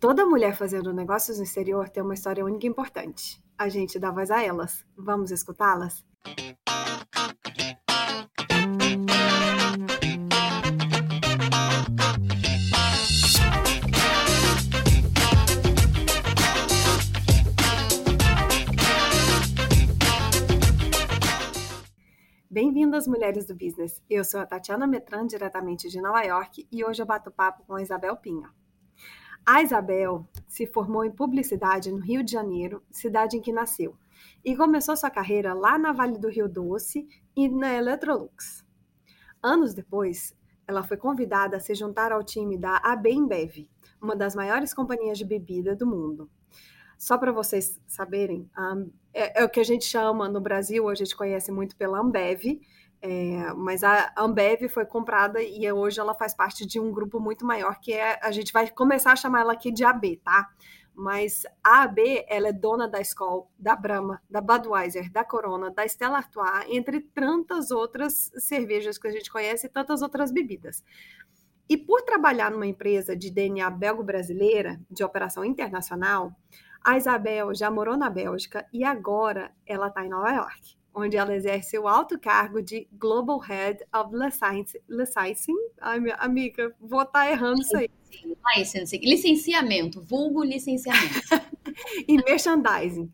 Toda mulher fazendo negócios no exterior tem uma história única e importante. A gente dá voz a elas. Vamos escutá-las? Bem-vindas, mulheres do business. Eu sou a Tatiana Metran, diretamente de Nova York, e hoje eu bato papo com a Isabel Pinha. A Isabel se formou em publicidade no Rio de Janeiro, cidade em que nasceu, e começou sua carreira lá na Vale do Rio Doce e na Electrolux. Anos depois, ela foi convidada a se juntar ao time da AB uma das maiores companhias de bebida do mundo. Só para vocês saberem, é, é, o que a gente chama no Brasil, a gente conhece muito pela Ambev, é, mas a Ambev foi comprada e hoje ela faz parte de um grupo muito maior que é a gente vai começar a chamar ela aqui de AB, tá? Mas a AB ela é dona da Skol, da Brahma, da Budweiser, da Corona, da Stella Artois, entre tantas outras cervejas que a gente conhece e tantas outras bebidas. E por trabalhar numa empresa de DNA belgo-brasileira, de operação internacional, a Isabel já morou na Bélgica e agora ela está em Nova York onde ela exerce o alto cargo de Global Head of Licensing. Ai, minha amiga, vou estar tá errando isso aí. Licensing, licenciamento, vulgo licenciamento. e merchandising.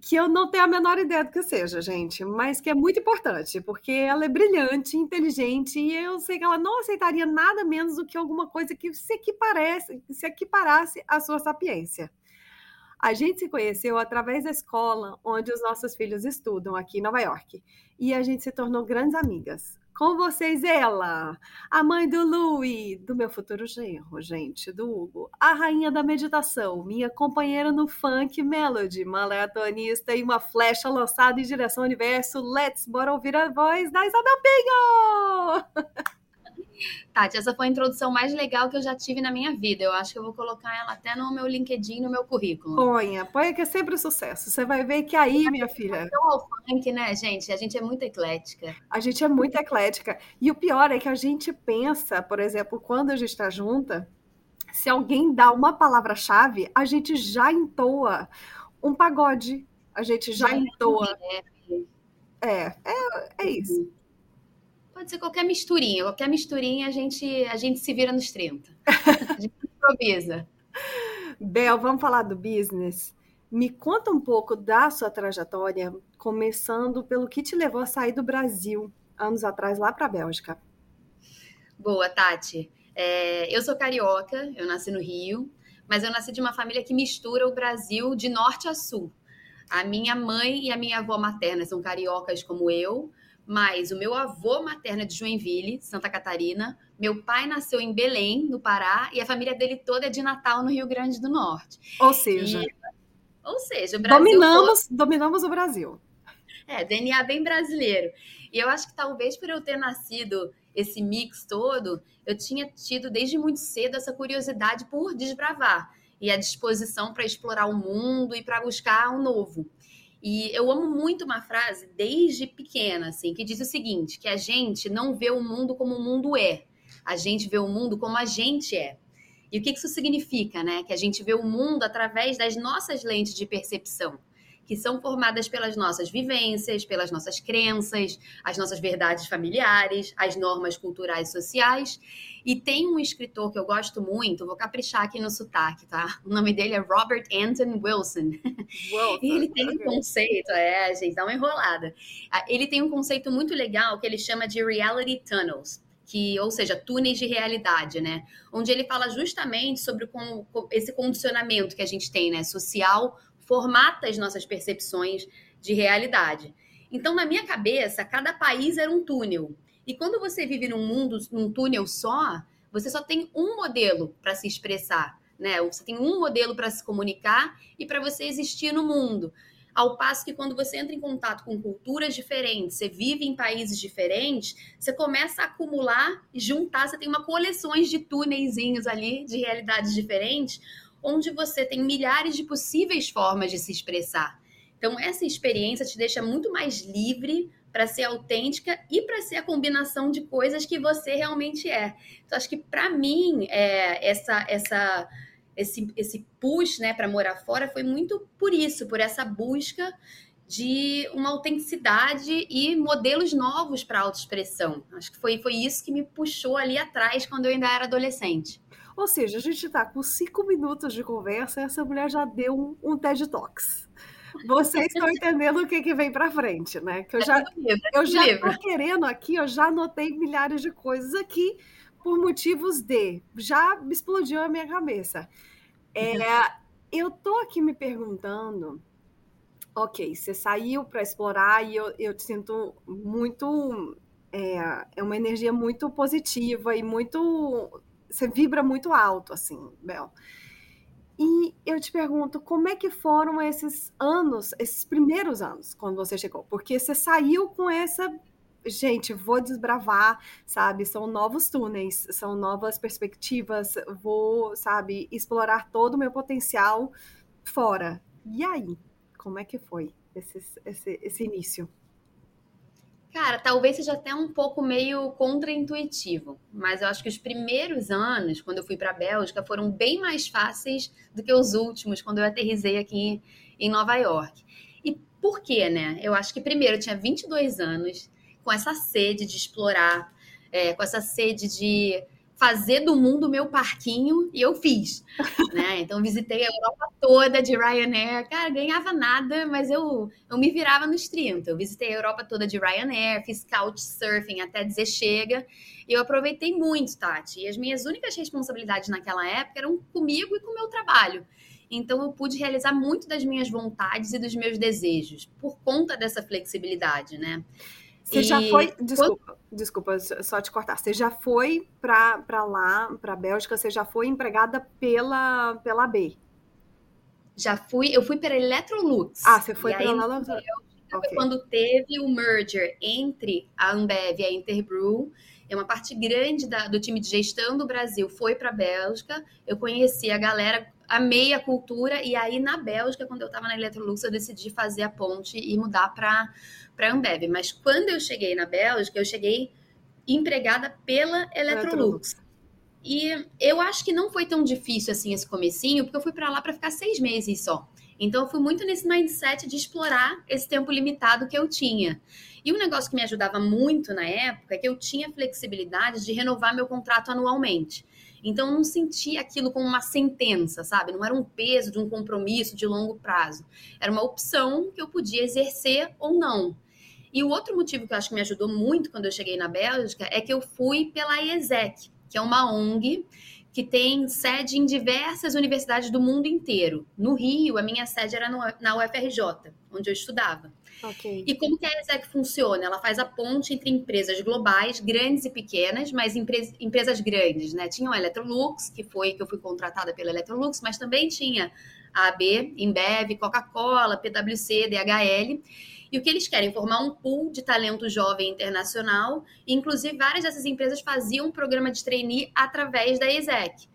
Que eu não tenho a menor ideia do que seja, gente, mas que é muito importante, porque ela é brilhante, inteligente, e eu sei que ela não aceitaria nada menos do que alguma coisa que se equiparasse, se equiparasse à sua sapiência. A gente se conheceu através da escola onde os nossos filhos estudam, aqui em Nova York. E a gente se tornou grandes amigas. Com vocês, ela, a mãe do Louie, do meu futuro genro, gente, do Hugo, a rainha da meditação, minha companheira no funk melody, maratonista e uma flecha lançada em direção ao universo. Let's bora ouvir a voz da Isabel Pinho! Tati, essa foi a introdução mais legal que eu já tive na minha vida. Eu acho que eu vou colocar ela até no meu LinkedIn, no meu currículo. Ponha, ponha que é sempre sucesso. Você vai ver que aí, minha filha. É tão funk, né, gente? A gente é muito eclética. A gente é muito eclética. E o pior é que a gente pensa, por exemplo, quando a gente está junta, se alguém dá uma palavra-chave, a gente já entoa um pagode. A gente já, já entoa. É, é, é isso. Pode ser qualquer misturinha. Qualquer misturinha a gente, a gente se vira nos 30. A gente improvisa. Bel, vamos falar do business? Me conta um pouco da sua trajetória, começando pelo que te levou a sair do Brasil anos atrás lá para a Bélgica. Boa, Tati. É, eu sou carioca, eu nasci no Rio, mas eu nasci de uma família que mistura o Brasil de norte a sul. A minha mãe e a minha avó materna são cariocas como eu, mas o meu avô materno é de Joinville, Santa Catarina. Meu pai nasceu em Belém, no Pará, e a família dele toda é de Natal, no Rio Grande do Norte. Ou seja, e, ou seja, o Brasil dominamos, todo... dominamos o Brasil. É, DNA bem brasileiro. E eu acho que talvez por eu ter nascido esse mix todo, eu tinha tido desde muito cedo essa curiosidade por desbravar e a disposição para explorar o mundo e para buscar o um novo. E eu amo muito uma frase desde pequena, assim, que diz o seguinte: que a gente não vê o mundo como o mundo é, a gente vê o mundo como a gente é. E o que isso significa, né? Que a gente vê o mundo através das nossas lentes de percepção que são formadas pelas nossas vivências, pelas nossas crenças, as nossas verdades familiares, as normas culturais e sociais. E tem um escritor que eu gosto muito, vou caprichar aqui no sotaque, tá? O nome dele é Robert Anton Wilson. Wilson e ele tem um conceito, é, gente, dá uma enrolada. Ah, ele tem um conceito muito legal que ele chama de reality tunnels que, ou seja, túneis de realidade, né? Onde ele fala justamente sobre com, com esse condicionamento que a gente tem, né? Social, formata as nossas percepções de realidade. Então, na minha cabeça, cada país era um túnel. E quando você vive num mundo, num túnel só, você só tem um modelo para se expressar, né? Você tem um modelo para se comunicar e para você existir no mundo. Ao passo que quando você entra em contato com culturas diferentes, você vive em países diferentes, você começa a acumular e juntar, você tem uma coleções de túnelzinhos ali de realidades diferentes, onde você tem milhares de possíveis formas de se expressar. Então, essa experiência te deixa muito mais livre para ser autêntica e para ser a combinação de coisas que você realmente é. Então, acho que para mim, é, essa, essa, esse, esse push né, para morar fora foi muito por isso, por essa busca de uma autenticidade e modelos novos para autoexpressão. Acho que foi, foi isso que me puxou ali atrás quando eu ainda era adolescente. Ou seja, a gente está com cinco minutos de conversa e essa mulher já deu um, um TED Talks. Vocês estão entendendo o que, que vem para frente, né? Que eu já, eu já estou querendo aqui, eu já anotei milhares de coisas aqui por motivos de. Já explodiu a minha cabeça. É, eu tô aqui me perguntando ok, você saiu para explorar e eu, eu te sinto muito. É, é uma energia muito positiva e muito. Você vibra muito alto, assim, Bel. E eu te pergunto, como é que foram esses anos, esses primeiros anos, quando você chegou? Porque você saiu com essa. Gente, vou desbravar, sabe? São novos túneis, são novas perspectivas, vou, sabe, explorar todo o meu potencial fora. E aí? Como é que foi esse, esse, esse início? Cara, talvez seja até um pouco meio contraintuitivo, mas eu acho que os primeiros anos, quando eu fui para a Bélgica, foram bem mais fáceis do que os últimos, quando eu aterrisei aqui em Nova York. E por quê, né? Eu acho que primeiro eu tinha 22 anos, com essa sede de explorar, é, com essa sede de fazer do mundo meu parquinho e eu fiz, né? Então visitei a Europa toda de Ryanair, cara, ganhava nada, mas eu, eu me virava nos 30. Eu visitei a Europa toda de Ryanair, fiz couchsurfing até dizer chega, e eu aproveitei muito, Tati. E as minhas únicas responsabilidades naquela época eram comigo e com o meu trabalho. Então eu pude realizar muito das minhas vontades e dos meus desejos por conta dessa flexibilidade, né? Você e... já foi. Desculpa, desculpa, só te cortar. Você já foi para lá, para a Bélgica, você já foi empregada pela, pela B? Já fui, eu fui para Electrolux. Ah, você foi para lá? Okay. Quando teve o merger entre a Ambev e a Interbrew, é uma parte grande da, do time de gestão do Brasil foi para a Bélgica. Eu conheci a galera, amei a cultura, e aí na Bélgica, quando eu estava na Electrolux, eu decidi fazer a ponte e mudar para a Ambev. Mas quando eu cheguei na Bélgica, eu cheguei empregada pela Electrolux. E eu acho que não foi tão difícil assim esse comecinho, porque eu fui para lá para ficar seis meses só. Então eu fui muito nesse mindset de explorar esse tempo limitado que eu tinha. E um negócio que me ajudava muito na época é que eu tinha flexibilidade de renovar meu contrato anualmente. Então eu não sentia aquilo como uma sentença, sabe? Não era um peso de um compromisso de longo prazo. Era uma opção que eu podia exercer ou não. E o outro motivo que eu acho que me ajudou muito quando eu cheguei na Bélgica é que eu fui pela IESEC, que é uma ONG que tem sede em diversas universidades do mundo inteiro. No Rio, a minha sede era na UFRJ, onde eu estudava. Okay. E como que a IESEC funciona? Ela faz a ponte entre empresas globais, grandes e pequenas, mas empre empresas grandes, né? Tinha a Electrolux, que foi que eu fui contratada pela Electrolux, mas também tinha a AB, Embev, Coca-Cola, PwC, DHL. E o que eles querem? Formar um pool de talento jovem internacional. Inclusive, várias dessas empresas faziam um programa de trainee através da ESEC.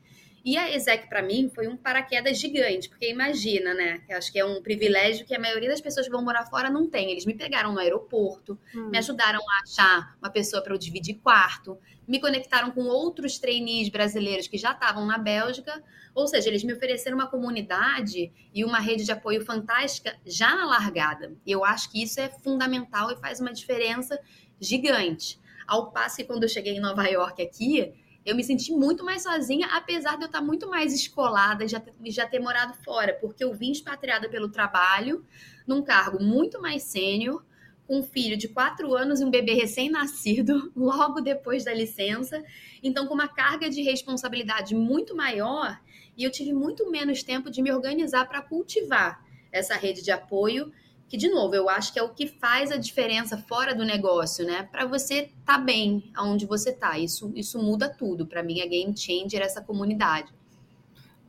E a ESEC, para mim, foi um paraquedas gigante, porque imagina, né? Eu acho que é um privilégio que a maioria das pessoas que vão morar fora não tem. Eles me pegaram no aeroporto, hum. me ajudaram a achar uma pessoa para eu dividir quarto, me conectaram com outros trainees brasileiros que já estavam na Bélgica, ou seja, eles me ofereceram uma comunidade e uma rede de apoio fantástica já na largada. E eu acho que isso é fundamental e faz uma diferença gigante. Ao passo que quando eu cheguei em Nova York aqui, eu me senti muito mais sozinha, apesar de eu estar muito mais escolada e já ter, já ter morado fora, porque eu vim expatriada pelo trabalho, num cargo muito mais sênior, um filho de quatro anos e um bebê recém-nascido, logo depois da licença. Então, com uma carga de responsabilidade muito maior, e eu tive muito menos tempo de me organizar para cultivar essa rede de apoio, que, de novo, eu acho que é o que faz a diferença fora do negócio, né? Para você tá bem aonde você está. Isso, isso muda tudo. Para mim, é game changer essa comunidade.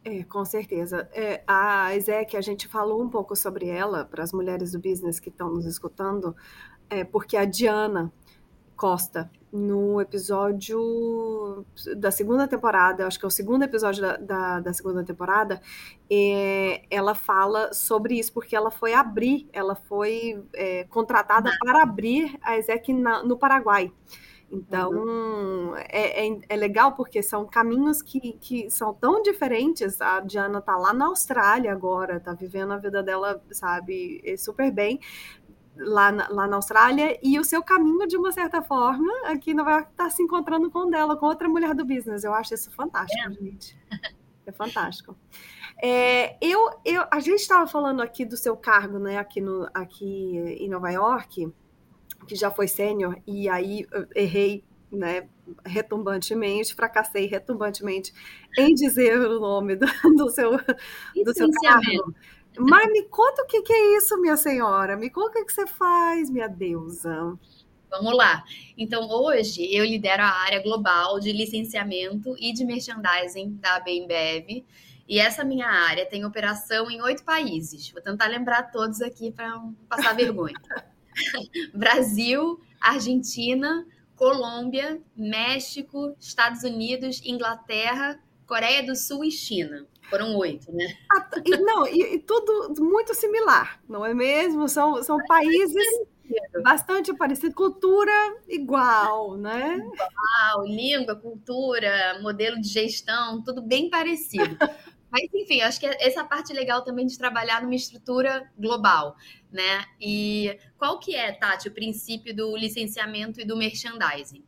É, com certeza. É, a Ezek, a gente falou um pouco sobre ela para as mulheres do business que estão nos escutando, é, porque a Diana Costa, no episódio da segunda temporada, acho que é o segundo episódio da, da, da segunda temporada, é, ela fala sobre isso, porque ela foi abrir, ela foi é, contratada para abrir a Ezek no Paraguai. Então, uhum. é, é, é, legal porque são caminhos que, que são tão diferentes. A Diana tá lá na Austrália agora, tá vivendo a vida dela, sabe, super bem lá na, lá na Austrália, e o seu caminho, de uma certa forma, aqui não vai estar se encontrando com dela, com outra mulher do business. Eu acho isso fantástico, é. gente. É fantástico. É, eu, eu, a gente estava falando aqui do seu cargo, né, aqui, no, aqui em Nova York, que já foi sênior, e aí errei, né, retumbantemente, fracassei retumbantemente em dizer o nome do, do seu, do seu cargo. Mas me conta o que, que, é isso, minha senhora. Me conta o que você faz, minha deusa. Vamos lá. Então, hoje eu lidero a área global de licenciamento e de merchandising da Bembev. E essa minha área tem operação em oito países. Vou tentar lembrar todos aqui para não passar vergonha. Brasil, Argentina, Colômbia, México, Estados Unidos, Inglaterra, Coreia do Sul e China. Foram oito, né? Ah, e, não, e, e, tudo muito similar, não é mesmo? São, são países bastante parecidos, cultura igual, né? Igual, língua, cultura, modelo de gestão, tudo bem parecido. Mas, enfim, acho que essa parte legal também de trabalhar numa estrutura global, né? E qual que é, Tati, o princípio do licenciamento e do merchandising?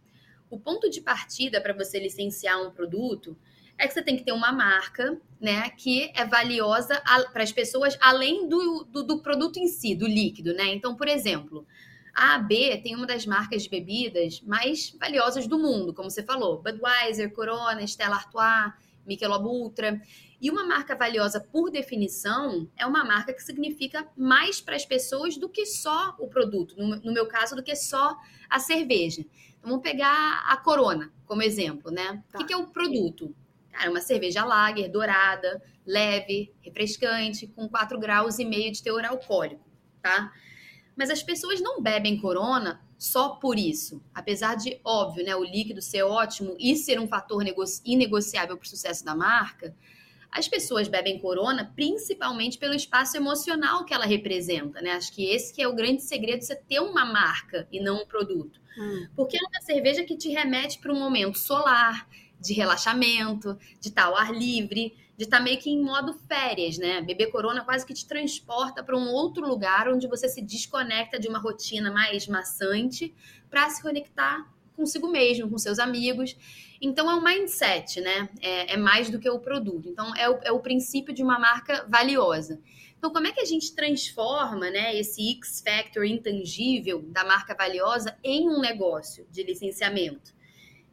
O ponto de partida para você licenciar um produto é que você tem que ter uma marca, né, que é valiosa para as pessoas além do, do, do, produto em si, do líquido, né? Então, por exemplo, a AB tem uma das marcas de bebidas mais valiosas do mundo, como você falou, Budweiser, Corona, Stella Artois, Michelob Ultra. E uma marca valiosa, por definição, é uma marca que significa mais para as pessoas do que só o produto. No, no, meu caso, do que só a cerveja. Então, vamos pegar a Corona como exemplo, né? Tá. O que, que é o produto? Cara, uma cerveja lager, dourada, leve, refrescante, com 4 graus e meio de teor alcoólico, tá? Mas as pessoas não bebem Corona só por isso. Apesar de, óbvio, né, o líquido ser ótimo e ser um fator inegociável para o sucesso da marca, as pessoas bebem corona principalmente pelo espaço emocional que ela representa, né? Acho que esse que é o grande segredo de você ter uma marca e não um produto. Hum. Porque é uma cerveja que te remete para um momento solar, de relaxamento, de estar ao ar livre, de estar meio que em modo férias, né? Beber corona quase que te transporta para um outro lugar onde você se desconecta de uma rotina mais maçante para se conectar consigo mesmo, com seus amigos. Então é um mindset, né? É, é mais do que o produto. Então é o, é o princípio de uma marca valiosa. Então, como é que a gente transforma né, esse X-Factor intangível da marca valiosa em um negócio de licenciamento?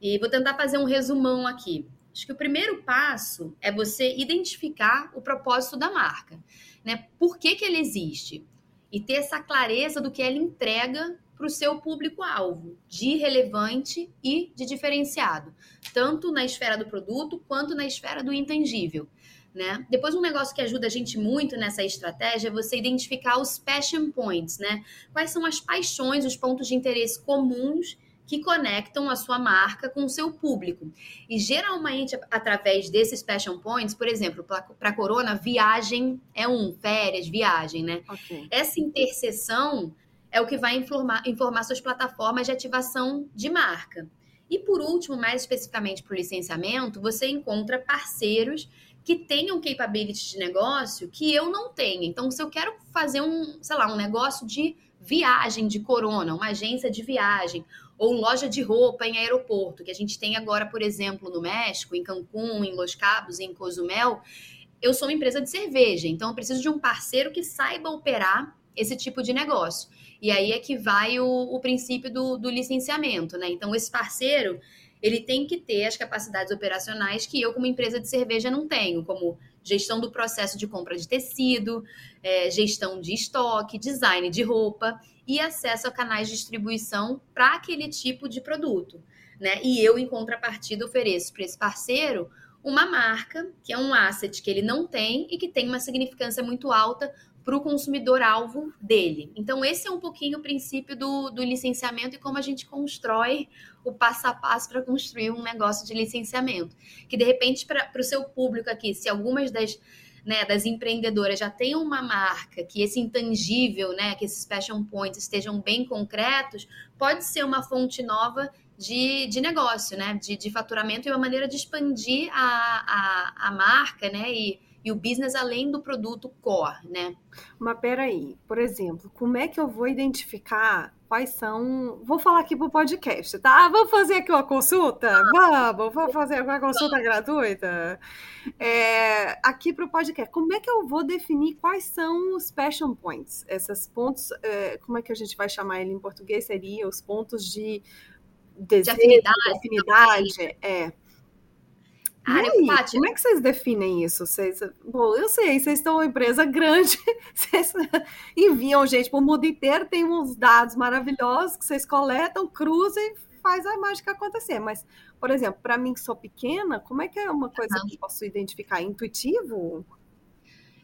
E vou tentar fazer um resumão aqui. Acho que o primeiro passo é você identificar o propósito da marca, né? Por que, que ele existe? E ter essa clareza do que ela entrega para o seu público-alvo, de relevante e de diferenciado, tanto na esfera do produto quanto na esfera do intangível. Né? Depois, um negócio que ajuda a gente muito nessa estratégia é você identificar os passion points, né? Quais são as paixões, os pontos de interesse comuns que conectam a sua marca com o seu público. E geralmente, através desses passion points, por exemplo, para Corona, viagem é um, férias, viagem, né? Okay. Essa interseção é o que vai informar, informar suas plataformas de ativação de marca. E por último, mais especificamente para o licenciamento, você encontra parceiros que tenham capabilities de negócio que eu não tenho. Então, se eu quero fazer um, sei lá, um negócio de viagem de corona, uma agência de viagem, ou loja de roupa em aeroporto, que a gente tem agora, por exemplo, no México, em Cancún, em Los Cabos, em Cozumel, eu sou uma empresa de cerveja, então eu preciso de um parceiro que saiba operar esse tipo de negócio. E aí é que vai o, o princípio do, do licenciamento, né? Então, esse parceiro, ele tem que ter as capacidades operacionais que eu, como empresa de cerveja, não tenho, como gestão do processo de compra de tecido, é, gestão de estoque, design de roupa e acesso a canais de distribuição para aquele tipo de produto. Né? E eu, em contrapartida, ofereço para esse parceiro uma marca, que é um asset que ele não tem e que tem uma significância muito alta para o consumidor-alvo dele. Então, esse é um pouquinho o princípio do, do licenciamento e como a gente constrói o passo a passo para construir um negócio de licenciamento. Que, de repente, para o seu público aqui, se algumas das, né, das empreendedoras já têm uma marca, que esse intangível, né, que esses passion points estejam bem concretos, pode ser uma fonte nova de, de negócio, né? De, de faturamento e uma maneira de expandir a, a, a marca, né? E, e o business além do produto core, né? Mas peraí, por exemplo, como é que eu vou identificar quais são. Vou falar aqui pro podcast, tá? Vamos fazer aqui uma consulta? Vamos, vamos fazer uma consulta gratuita? É, aqui pro podcast, como é que eu vou definir quais são os passion points? Esses pontos, é, como é que a gente vai chamar ele em português? Seria os pontos de desejo, de afinidade. De afinidade é. Ah, aí, como é que vocês definem isso? Vocês, bom, eu sei, vocês estão uma empresa grande, vocês enviam gente para o mundo inteiro, tem uns dados maravilhosos que vocês coletam, cruzam e faz a mágica acontecer. Mas, por exemplo, para mim que sou pequena, como é que é uma coisa que eu posso identificar? Intuitivo?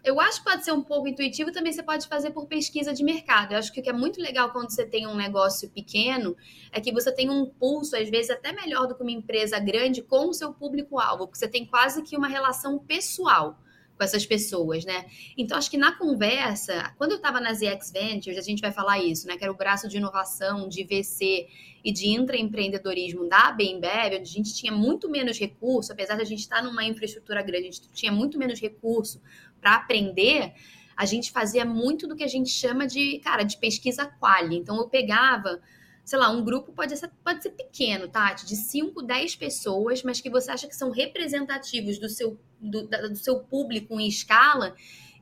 Eu acho que pode ser um pouco intuitivo, também você pode fazer por pesquisa de mercado. Eu acho que o que é muito legal quando você tem um negócio pequeno é que você tem um pulso, às vezes até melhor do que uma empresa grande, com o seu público-alvo, porque você tem quase que uma relação pessoal com essas pessoas, né? Então, acho que na conversa, quando eu estava na ZX Ventures, a gente vai falar isso, né? Que era o braço de inovação, de VC e de intraempreendedorismo da Bembev, onde a gente tinha muito menos recurso, apesar de a gente estar numa infraestrutura grande, a gente tinha muito menos recurso para aprender, a gente fazia muito do que a gente chama de, cara, de pesquisa quali. Então eu pegava, sei lá, um grupo pode ser, pode ser pequeno, Tati, de 5, 10 pessoas, mas que você acha que são representativos do seu, do, do seu público em escala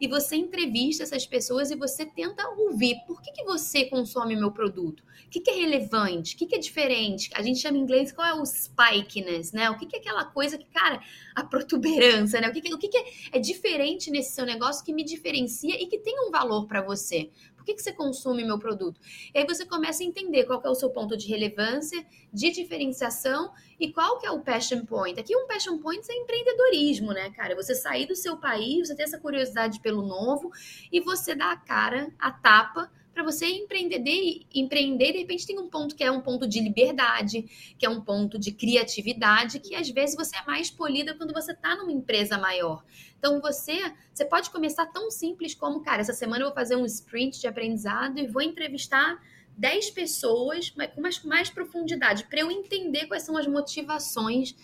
e você entrevista essas pessoas e você tenta ouvir por que, que você consome meu produto, o que, que é relevante, o que, que é diferente. A gente chama em inglês qual é o spikiness, né? O que, que é aquela coisa que, cara, a protuberância, né? O que, que, o que, que é, é diferente nesse seu negócio que me diferencia e que tem um valor para você. Por que, que você consome meu produto? E aí você começa a entender qual é o seu ponto de relevância, de diferenciação e qual que é o passion point. Aqui um passion point é empreendedorismo, né, cara? Você sair do seu país, você ter essa curiosidade pelo novo e você dar a cara, a tapa para você empreender, empreender, de repente tem um ponto que é um ponto de liberdade, que é um ponto de criatividade, que às vezes você é mais polida quando você está numa empresa maior. Então você, você pode começar tão simples como, cara, essa semana eu vou fazer um sprint de aprendizado e vou entrevistar 10 pessoas, mas com mais, mais profundidade, para eu entender quais são as motivações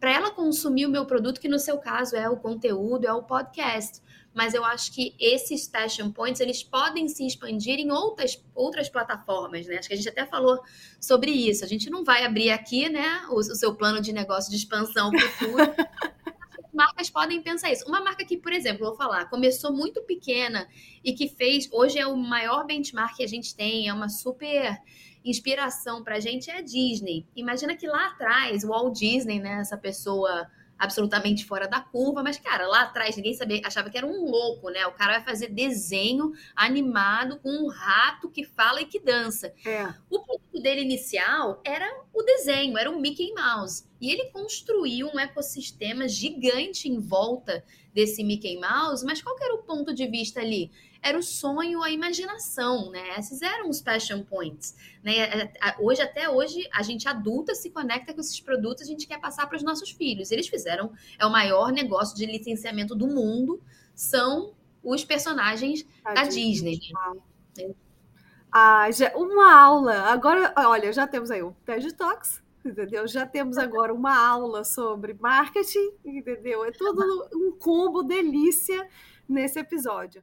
para ela consumir o meu produto, que no seu caso é o conteúdo, é o podcast mas eu acho que esses passion points eles podem se expandir em outras, outras plataformas, né? Acho que a gente até falou sobre isso. A gente não vai abrir aqui, né, o, o seu plano de negócio de expansão futuro. marcas podem pensar isso. Uma marca que, por exemplo, vou falar, começou muito pequena e que fez, hoje é o maior benchmark que a gente tem, é uma super inspiração para a gente, é a Disney. Imagina que lá atrás, o Walt Disney, né, essa pessoa absolutamente fora da curva, mas, cara, lá atrás ninguém sabia, achava que era um louco, né? O cara vai fazer desenho animado com um rato que fala e que dança. É. O produto dele inicial era o desenho, era o Mickey Mouse. E ele construiu um ecossistema gigante em volta desse Mickey Mouse, mas qual era o ponto de vista ali? Era o sonho, a imaginação, né? Esses eram os passion points, né? Hoje, até hoje, a gente adulta se conecta com esses produtos, a gente quer passar para os nossos filhos. Eles fizeram, é o maior negócio de licenciamento do mundo, são os personagens a da Disney. Disney. Ah, já, uma aula. Agora, olha, já temos aí o TED Talks, entendeu? Já temos agora uma aula sobre marketing, entendeu? É tudo um combo delícia nesse episódio.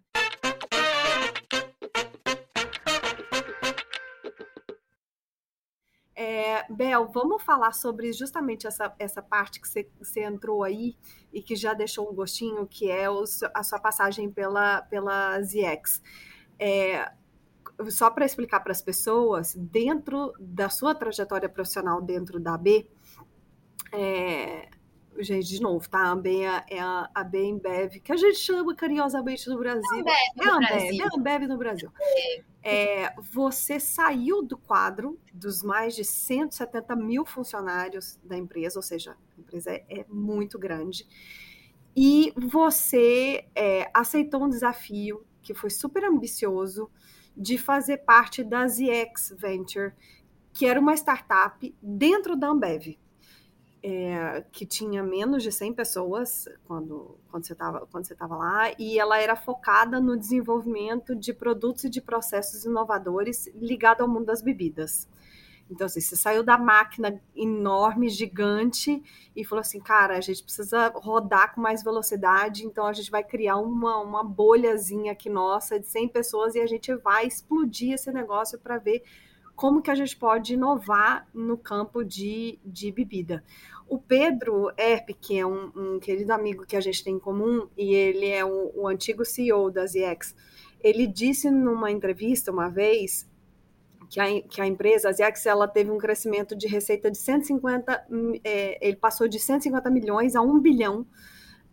É, Bel, vamos falar sobre justamente essa, essa parte que você, entrou aí e que já deixou um gostinho, que é o, a sua passagem pela, pela ZX. É, só para explicar para as pessoas, dentro da sua trajetória profissional dentro da AB, é, Gente, de novo, tá? A Ambev é a, a Bembev, que a gente chama carinhosamente no Brasil. É a Ambev, é a Ambev no Brasil. É, você saiu do quadro dos mais de 170 mil funcionários da empresa, ou seja, a empresa é, é muito grande, e você é, aceitou um desafio que foi super ambicioso de fazer parte da ZX Venture, que era uma startup dentro da Ambev é, que tinha menos de 100 pessoas quando, quando você estava lá, e ela era focada no desenvolvimento de produtos e de processos inovadores ligado ao mundo das bebidas. Então, assim, você saiu da máquina enorme, gigante, e falou assim, cara, a gente precisa rodar com mais velocidade, então a gente vai criar uma, uma bolhazinha aqui nossa de 100 pessoas e a gente vai explodir esse negócio para ver como que a gente pode inovar no campo de, de bebida. O Pedro Erp, que é um, um, querido amigo que a gente tem em comum, e ele é o, o antigo CEO da ZX, ele disse numa entrevista uma vez que a, que a empresa, a ZX, ela teve um crescimento de receita de 150, é, ele passou de 150 milhões a 1 bilhão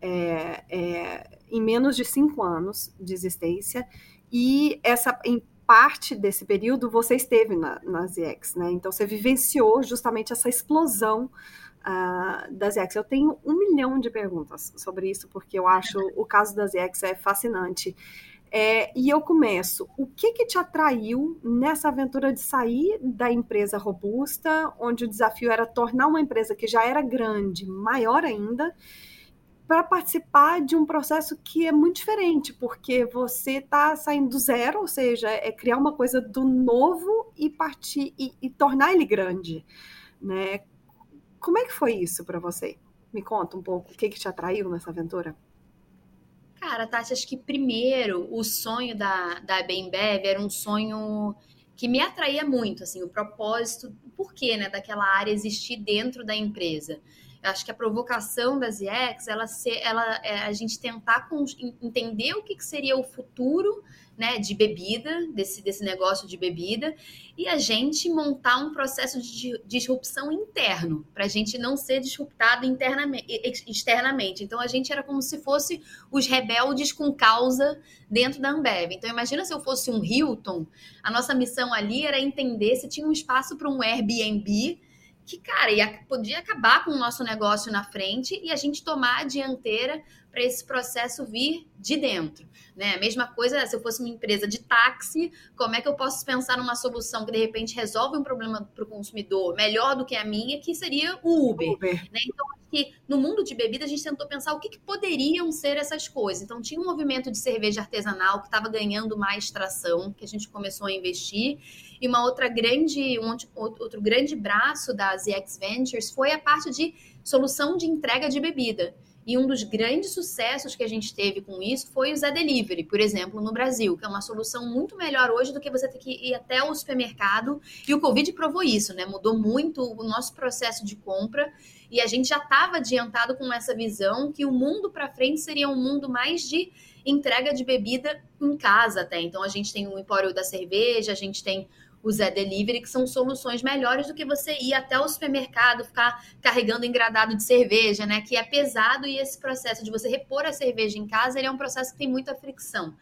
é, é, em menos de cinco anos de existência, e essa, parte desse período você esteve na, na ZX, né? Então você vivenciou justamente essa explosão uh, da ZX. Eu tenho um milhão de perguntas sobre isso, porque eu acho o caso da ZX é fascinante. É, e eu começo. O que, que te atraiu nessa aventura de sair da empresa robusta, onde o desafio era tornar uma empresa que já era grande, maior ainda, para participar de um processo que é muito diferente, porque você está saindo do zero, ou seja, é criar uma coisa do novo e partir e, e tornar ele grande, né? Como é que foi isso para você? Me conta um pouco o que, que te atraiu nessa aventura. Cara, Tati, acho que primeiro o sonho da, da Bembev era um sonho que me atraía muito, assim, o propósito, o porquê, né, daquela área existir dentro da empresa. Acho que a provocação das IEX, ela, ser, ela é a gente tentar entender o que, que seria o futuro né, de bebida, desse, desse negócio de bebida, e a gente montar um processo de disrupção interno, para a gente não ser disruptado internamente, externamente. Então, a gente era como se fosse os rebeldes com causa dentro da Ambev. Então, imagina se eu fosse um Hilton, a nossa missão ali era entender se tinha um espaço para um Airbnb que, cara, ia, podia acabar com o nosso negócio na frente e a gente tomar a dianteira para esse processo vir de dentro. Né? A mesma coisa se eu fosse uma empresa de táxi, como é que eu posso pensar numa solução que de repente resolve um problema para o consumidor melhor do que a minha, que seria o Uber. Uber. Né? Então, que no mundo de bebida a gente tentou pensar o que, que, poderiam ser essas coisas. Então, tinha um movimento de cerveja artesanal que estava ganhando mais tração, que a gente começou a investir. E uma outra grande, um outro grande braço da ZX Ventures foi a parte de solução de entrega de bebida. E um dos grandes sucessos que a gente teve com isso foi o Zé Delivery, por exemplo, no Brasil, que é uma solução muito melhor hoje do que você ter que ir até o supermercado. E o Covid provou isso, né? Mudou muito o nosso processo de compra. E a gente já estava adiantado com essa visão que o mundo para frente seria um mundo mais de entrega de bebida em casa até. Então a gente tem o Empório da Cerveja, a gente tem o Zé Delivery, que são soluções melhores do que você ir até o supermercado, ficar carregando engradado de cerveja, né? Que é pesado e esse processo de você repor a cerveja em casa, é um processo que tem muita fricção.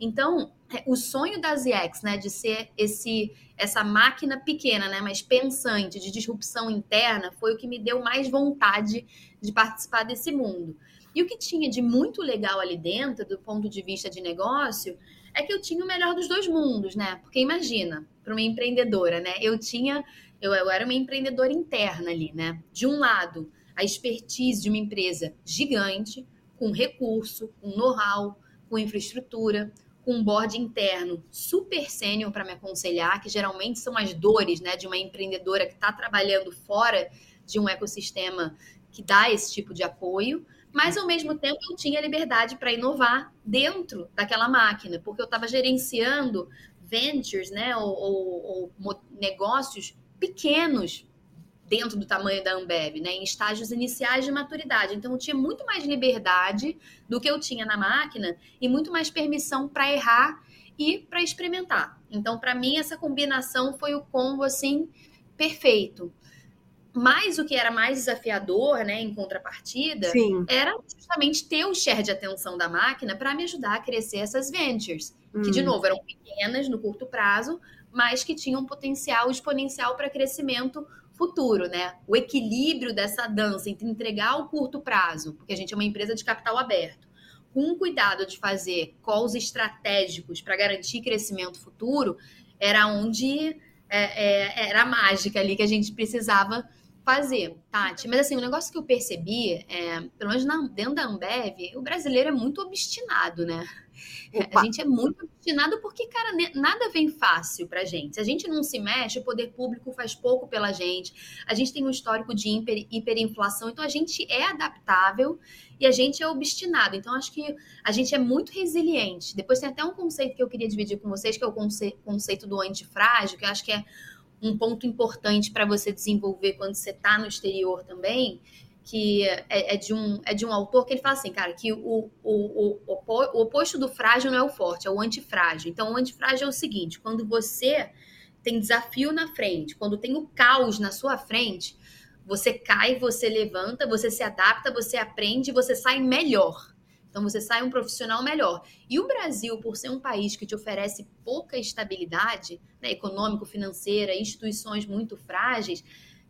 Então, é, o sonho da ZX, né, de ser esse essa máquina pequena, né, mas pensante, de disrupção interna, foi o que me deu mais vontade de participar desse mundo. E o que tinha de muito legal ali dentro, do ponto de vista de negócio, é que eu tinha o melhor dos dois mundos, né? Porque imagina, para uma empreendedora, né? Eu tinha, eu, eu era uma empreendedora interna ali, né? De um lado, a expertise de uma empresa gigante, com recurso, com know-how, com infraestrutura, com um board interno super sênior para me aconselhar, que geralmente são as dores, né, de uma empreendedora que está trabalhando fora de um ecossistema que dá esse tipo de apoio, mas ao mesmo tempo eu tinha liberdade para inovar dentro daquela máquina, porque eu estava gerenciando ventures, né, ou, ou, ou, negócios pequenos dentro do tamanho da Ambev, né, em estágios iniciais de maturidade. Então eu tinha muito mais liberdade do que eu tinha na máquina e muito mais permissão para errar e para experimentar. Então para mim essa combinação foi o combo assim perfeito. Mas o que era mais desafiador, né, em contrapartida, Sim. era justamente ter o share de atenção da máquina para me ajudar a crescer essas ventures, hum. que, de hum. novo, eram pequenas no curto prazo, mas que tinham um potencial exponencial para crescimento futuro, né? O equilíbrio dessa dança entre entregar o curto prazo, porque a gente é uma empresa de capital aberto, com cuidado de fazer calls estratégicos para garantir crescimento futuro, era onde é, é, era a mágica ali que a gente precisava fazer, Tati. Mas assim, o um negócio que eu percebi, é, pelo menos na, dentro da Ambev, o brasileiro é muito obstinado, né? Opa. A gente é muito obstinado porque, cara, nada vem fácil pra gente. Se a gente não se mexe, o poder público faz pouco pela gente. A gente tem um histórico de hiper, hiperinflação, então a gente é adaptável e a gente é obstinado. Então, acho que a gente é muito resiliente. Depois tem até um conceito que eu queria dividir com vocês, que é o conce conceito do antifrágil, que eu acho que é um ponto importante para você desenvolver quando você está no exterior também, que é, é, de um, é de um autor que ele fala assim, cara, que o, o, o, o oposto do frágil não é o forte, é o antifrágil. Então, o antifrágil é o seguinte: quando você tem desafio na frente, quando tem o caos na sua frente, você cai, você levanta, você se adapta, você aprende, você sai melhor. Então você sai um profissional melhor. E o Brasil, por ser um país que te oferece pouca estabilidade, né, econômico, financeira, instituições muito frágeis,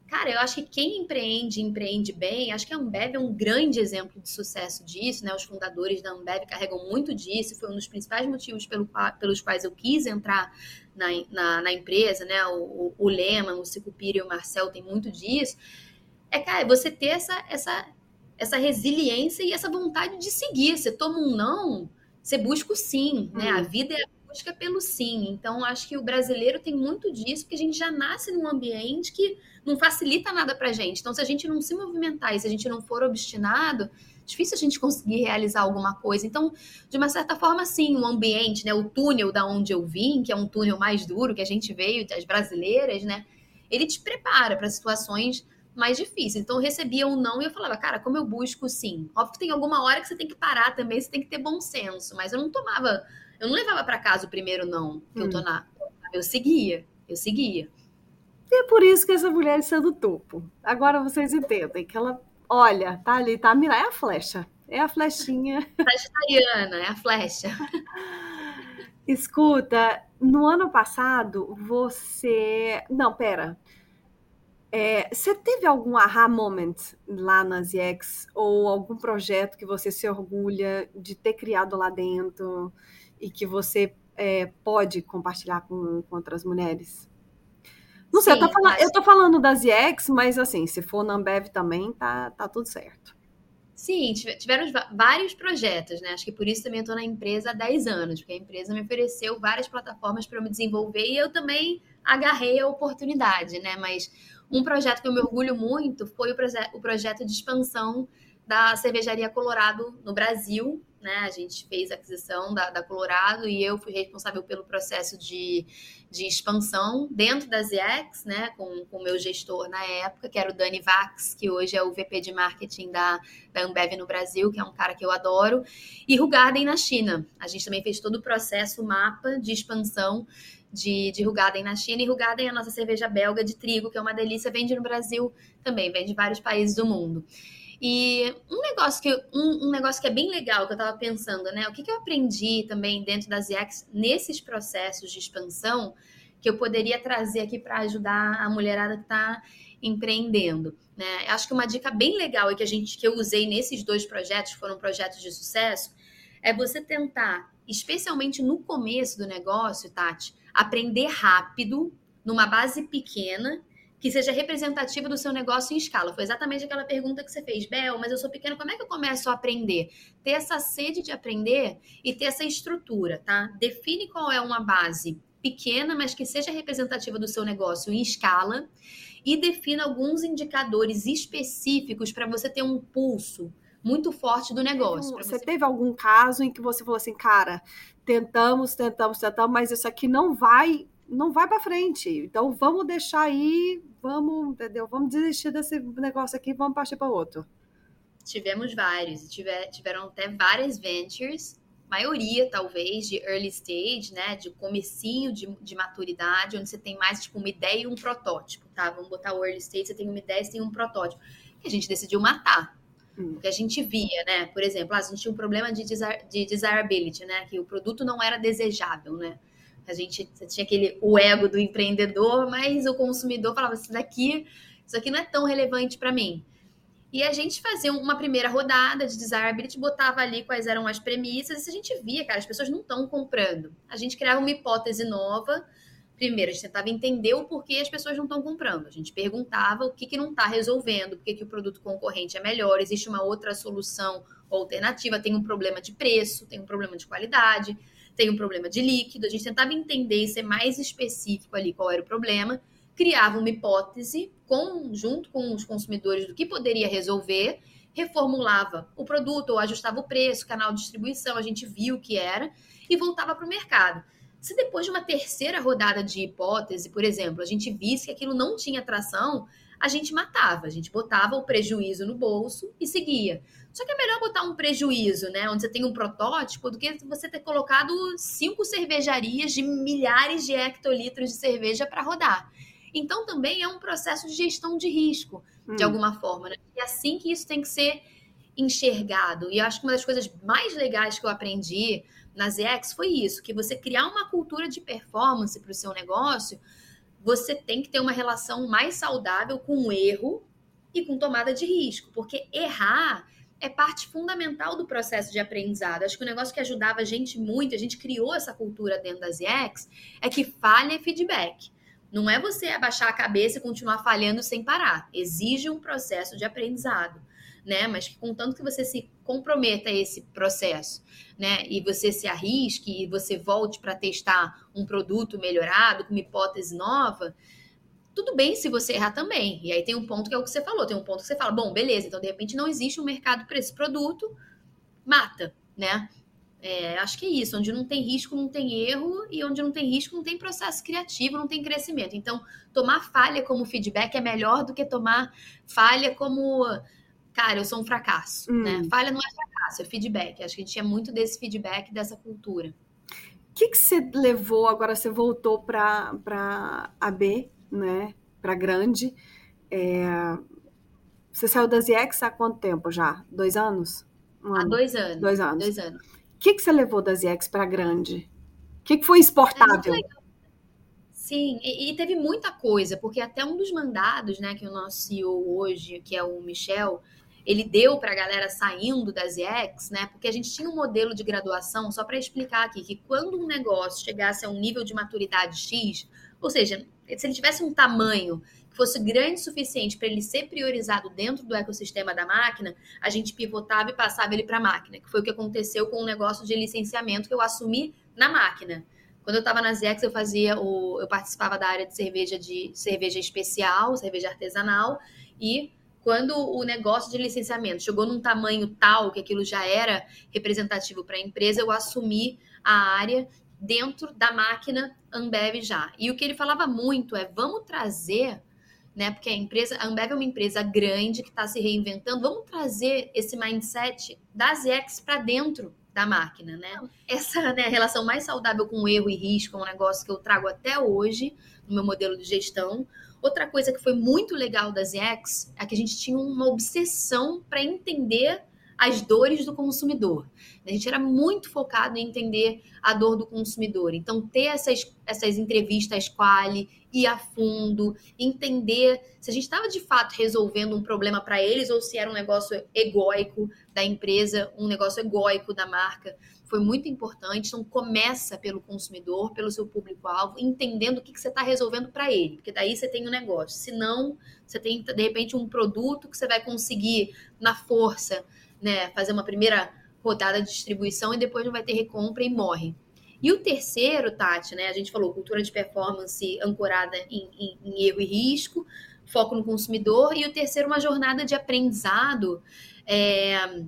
cara, eu acho que quem empreende, empreende bem, acho que a Ambev é um grande exemplo de sucesso disso, né? Os fundadores da Ambev carregam muito disso, foi um dos principais motivos pelo, pelos quais eu quis entrar na, na, na empresa, né? O, o, o Lehman, o Sicupira e o Marcel tem muito disso. É, cara, você ter essa, essa essa resiliência e essa vontade de seguir. Você toma um não, você busca o sim, né? A uhum. vida é a busca pelo sim. Então, acho que o brasileiro tem muito disso, porque a gente já nasce num ambiente que não facilita nada pra gente. Então, se a gente não se movimentar e se a gente não for obstinado, difícil a gente conseguir realizar alguma coisa. Então, de uma certa forma, sim, o ambiente, né, o túnel da onde eu vim, que é um túnel mais duro que a gente veio das brasileiras, né, ele te prepara para situações mais difícil. Então eu recebia um não e eu falava, cara, como eu busco sim? Óbvio que tem alguma hora que você tem que parar também, você tem que ter bom senso, mas eu não tomava, eu não levava para casa o primeiro não que hum. eu tô hum. na. Eu seguia, eu seguia. E é por isso que essa mulher está do topo. Agora vocês entendem que ela, olha, tá ali, tá mirar, é a flecha. É a flechinha. Sagitariana, é a flecha. Escuta, no ano passado você. Não, pera. É, você teve algum aha moment lá nas IEX ou algum projeto que você se orgulha de ter criado lá dentro e que você é, pode compartilhar com, com, outras mulheres? Não Sim, sei, eu tô, falando, eu tô falando das IEX, mas assim, se for na Ambev também, tá, tá tudo certo. Sim, tiveram vários projetos, né? Acho que por isso também eu estou na empresa há 10 anos, porque a empresa me ofereceu várias plataformas para eu me desenvolver e eu também agarrei a oportunidade, né? Mas um projeto que eu me orgulho muito foi o, proje o projeto de expansão da cervejaria Colorado no Brasil. Né? A gente fez a aquisição da, da Colorado e eu fui responsável pelo processo de, de expansão dentro da ZX, né? com o meu gestor na época, que era o Dani Vax, que hoje é o VP de marketing da, da Ambev no Brasil, que é um cara que eu adoro, e Rugarden na China. A gente também fez todo o processo, o mapa de expansão de, de Rugaden na China. E Rugaden é a nossa cerveja belga de trigo, que é uma delícia, vende no Brasil também, vende em vários países do mundo. E um negócio que, um, um negócio que é bem legal, que eu estava pensando, né? O que, que eu aprendi também dentro das IEX nesses processos de expansão que eu poderia trazer aqui para ajudar a mulherada que está empreendendo. Né? Acho que uma dica bem legal e que a gente que eu usei nesses dois projetos, foram projetos de sucesso, é você tentar, especialmente no começo do negócio, Tati, aprender rápido, numa base pequena, que seja representativa do seu negócio em escala. Foi exatamente aquela pergunta que você fez, Bel, mas eu sou pequena, como é que eu começo a aprender? Ter essa sede de aprender e ter essa estrutura, tá? Define qual é uma base pequena, mas que seja representativa do seu negócio em escala e defina alguns indicadores específicos para você ter um pulso muito forte do negócio. Você... você teve algum caso em que você falou assim, cara, tentamos, tentamos, tentamos, mas isso aqui não vai, não vai para frente. Então vamos deixar aí, vamos, entendeu? Vamos desistir desse negócio aqui, vamos partir para outro. Tivemos vários, tiver, tiveram até várias ventures, maioria talvez de early stage, né, de comecinho de, de maturidade, onde você tem mais tipo uma ideia e um protótipo, tá? Vamos botar o early stage, você tem uma ideia, você tem um protótipo. Que a gente decidiu matar Hum. que a gente via, né? Por exemplo, ah, a gente tinha um problema de, de desirability, né? Que o produto não era desejável, né? A gente tinha aquele o ego do empreendedor, mas o consumidor falava: isso daqui, isso aqui não é tão relevante para mim. E a gente fazia uma primeira rodada de desirability, botava ali quais eram as premissas, e a gente via, cara, as pessoas não estão comprando. A gente criava uma hipótese nova, Primeiro, a gente tentava entender o porquê as pessoas não estão comprando. A gente perguntava o que, que não está resolvendo, por que, o produto concorrente é melhor, existe uma outra solução alternativa, tem um problema de preço, tem um problema de qualidade, tem um problema de líquido. A gente tentava entender e ser mais específico ali qual era o problema, criava uma hipótese com, junto com os consumidores do que poderia resolver, reformulava o produto ou ajustava o preço, canal de distribuição, a gente viu o que era e voltava para o mercado. Se depois de uma terceira rodada de hipótese, por exemplo, a gente visse que aquilo não tinha tração, a gente matava, a gente botava o prejuízo no bolso e seguia. Só que é melhor botar um prejuízo, né? Onde você tem um protótipo, do que você ter colocado cinco cervejarias de milhares de hectolitros de cerveja para rodar. Então também é um processo de gestão de risco, hum. de alguma forma. Né? E é assim que isso tem que ser enxergado. E acho que uma das coisas mais legais que eu aprendi na ZX foi isso: que você criar uma cultura de performance para o seu negócio, você tem que ter uma relação mais saudável com o erro e com tomada de risco, porque errar é parte fundamental do processo de aprendizado. Acho que o negócio que ajudava a gente muito, a gente criou essa cultura dentro das IEX, é que falha é feedback. Não é você abaixar a cabeça e continuar falhando sem parar. Exige um processo de aprendizado, né? Mas contanto que você se comprometa a esse processo, né? E você se arrisque e você volte para testar um produto melhorado, com uma hipótese nova, tudo bem se você errar também. E aí tem um ponto que é o que você falou, tem um ponto que você fala, bom, beleza, então de repente não existe um mercado para esse produto, mata, né? É, acho que é isso, onde não tem risco, não tem erro, e onde não tem risco, não tem processo criativo, não tem crescimento. Então, tomar falha como feedback é melhor do que tomar falha como, cara, eu sou um fracasso, hum. né? Falha não é fracasso, é feedback. Acho que a gente tinha muito desse feedback, dessa cultura. O que, que você levou, agora você voltou para a B, né, para grande. É... Você saiu das IEX há quanto tempo já? Dois anos? Um há dois anos. Dois anos. Dois anos. O que, que você levou das IEX para grande? O que, que foi exportável? É Sim, e, e, teve muita coisa, porque até um dos mandados, né, que o nosso CEO hoje, que é o Michel, ele deu para a galera saindo das IEX, né, porque a gente tinha um modelo de graduação, só para explicar aqui, que quando um negócio chegasse a um nível de maturidade X, ou seja, se ele tivesse um tamanho que fosse grande o suficiente para ele ser priorizado dentro do ecossistema da máquina, a gente pivotava e passava ele para a máquina, que foi o que aconteceu com o negócio de licenciamento que eu assumi na máquina. Quando eu estava na Zex, eu fazia o, eu participava da área de cerveja de cerveja especial, cerveja artesanal, e quando o negócio de licenciamento chegou num tamanho tal que aquilo já era representativo para a empresa, eu assumi a área dentro da máquina Ambev já. E o que ele falava muito é: vamos trazer, né? Porque a empresa, a Ambev é uma empresa grande que está se reinventando, vamos trazer esse mindset das ex para dentro da máquina, né? Essa né, relação mais saudável com erro e risco é um negócio que eu trago até hoje no meu modelo de gestão. Outra coisa que foi muito legal das ex é que a gente tinha uma obsessão para entender as dores do consumidor. A gente era muito focado em entender a dor do consumidor. Então, ter essas, essas entrevistas quali, ir a fundo, entender se a gente estava de fato resolvendo um problema para eles ou se era um negócio egóico da empresa, um negócio egóico da marca. Foi muito importante. Então, começa pelo consumidor, pelo seu público-alvo, entendendo o que, que você está resolvendo para ele, porque daí você tem um negócio. Se não, você tem, de repente, um produto que você vai conseguir, na força, né, fazer uma primeira rodada de distribuição e depois não vai ter recompra e morre. E o terceiro, Tati, né? A gente falou cultura de performance ancorada em, em, em erro e risco, foco no consumidor. E o terceiro, uma jornada de aprendizado. É,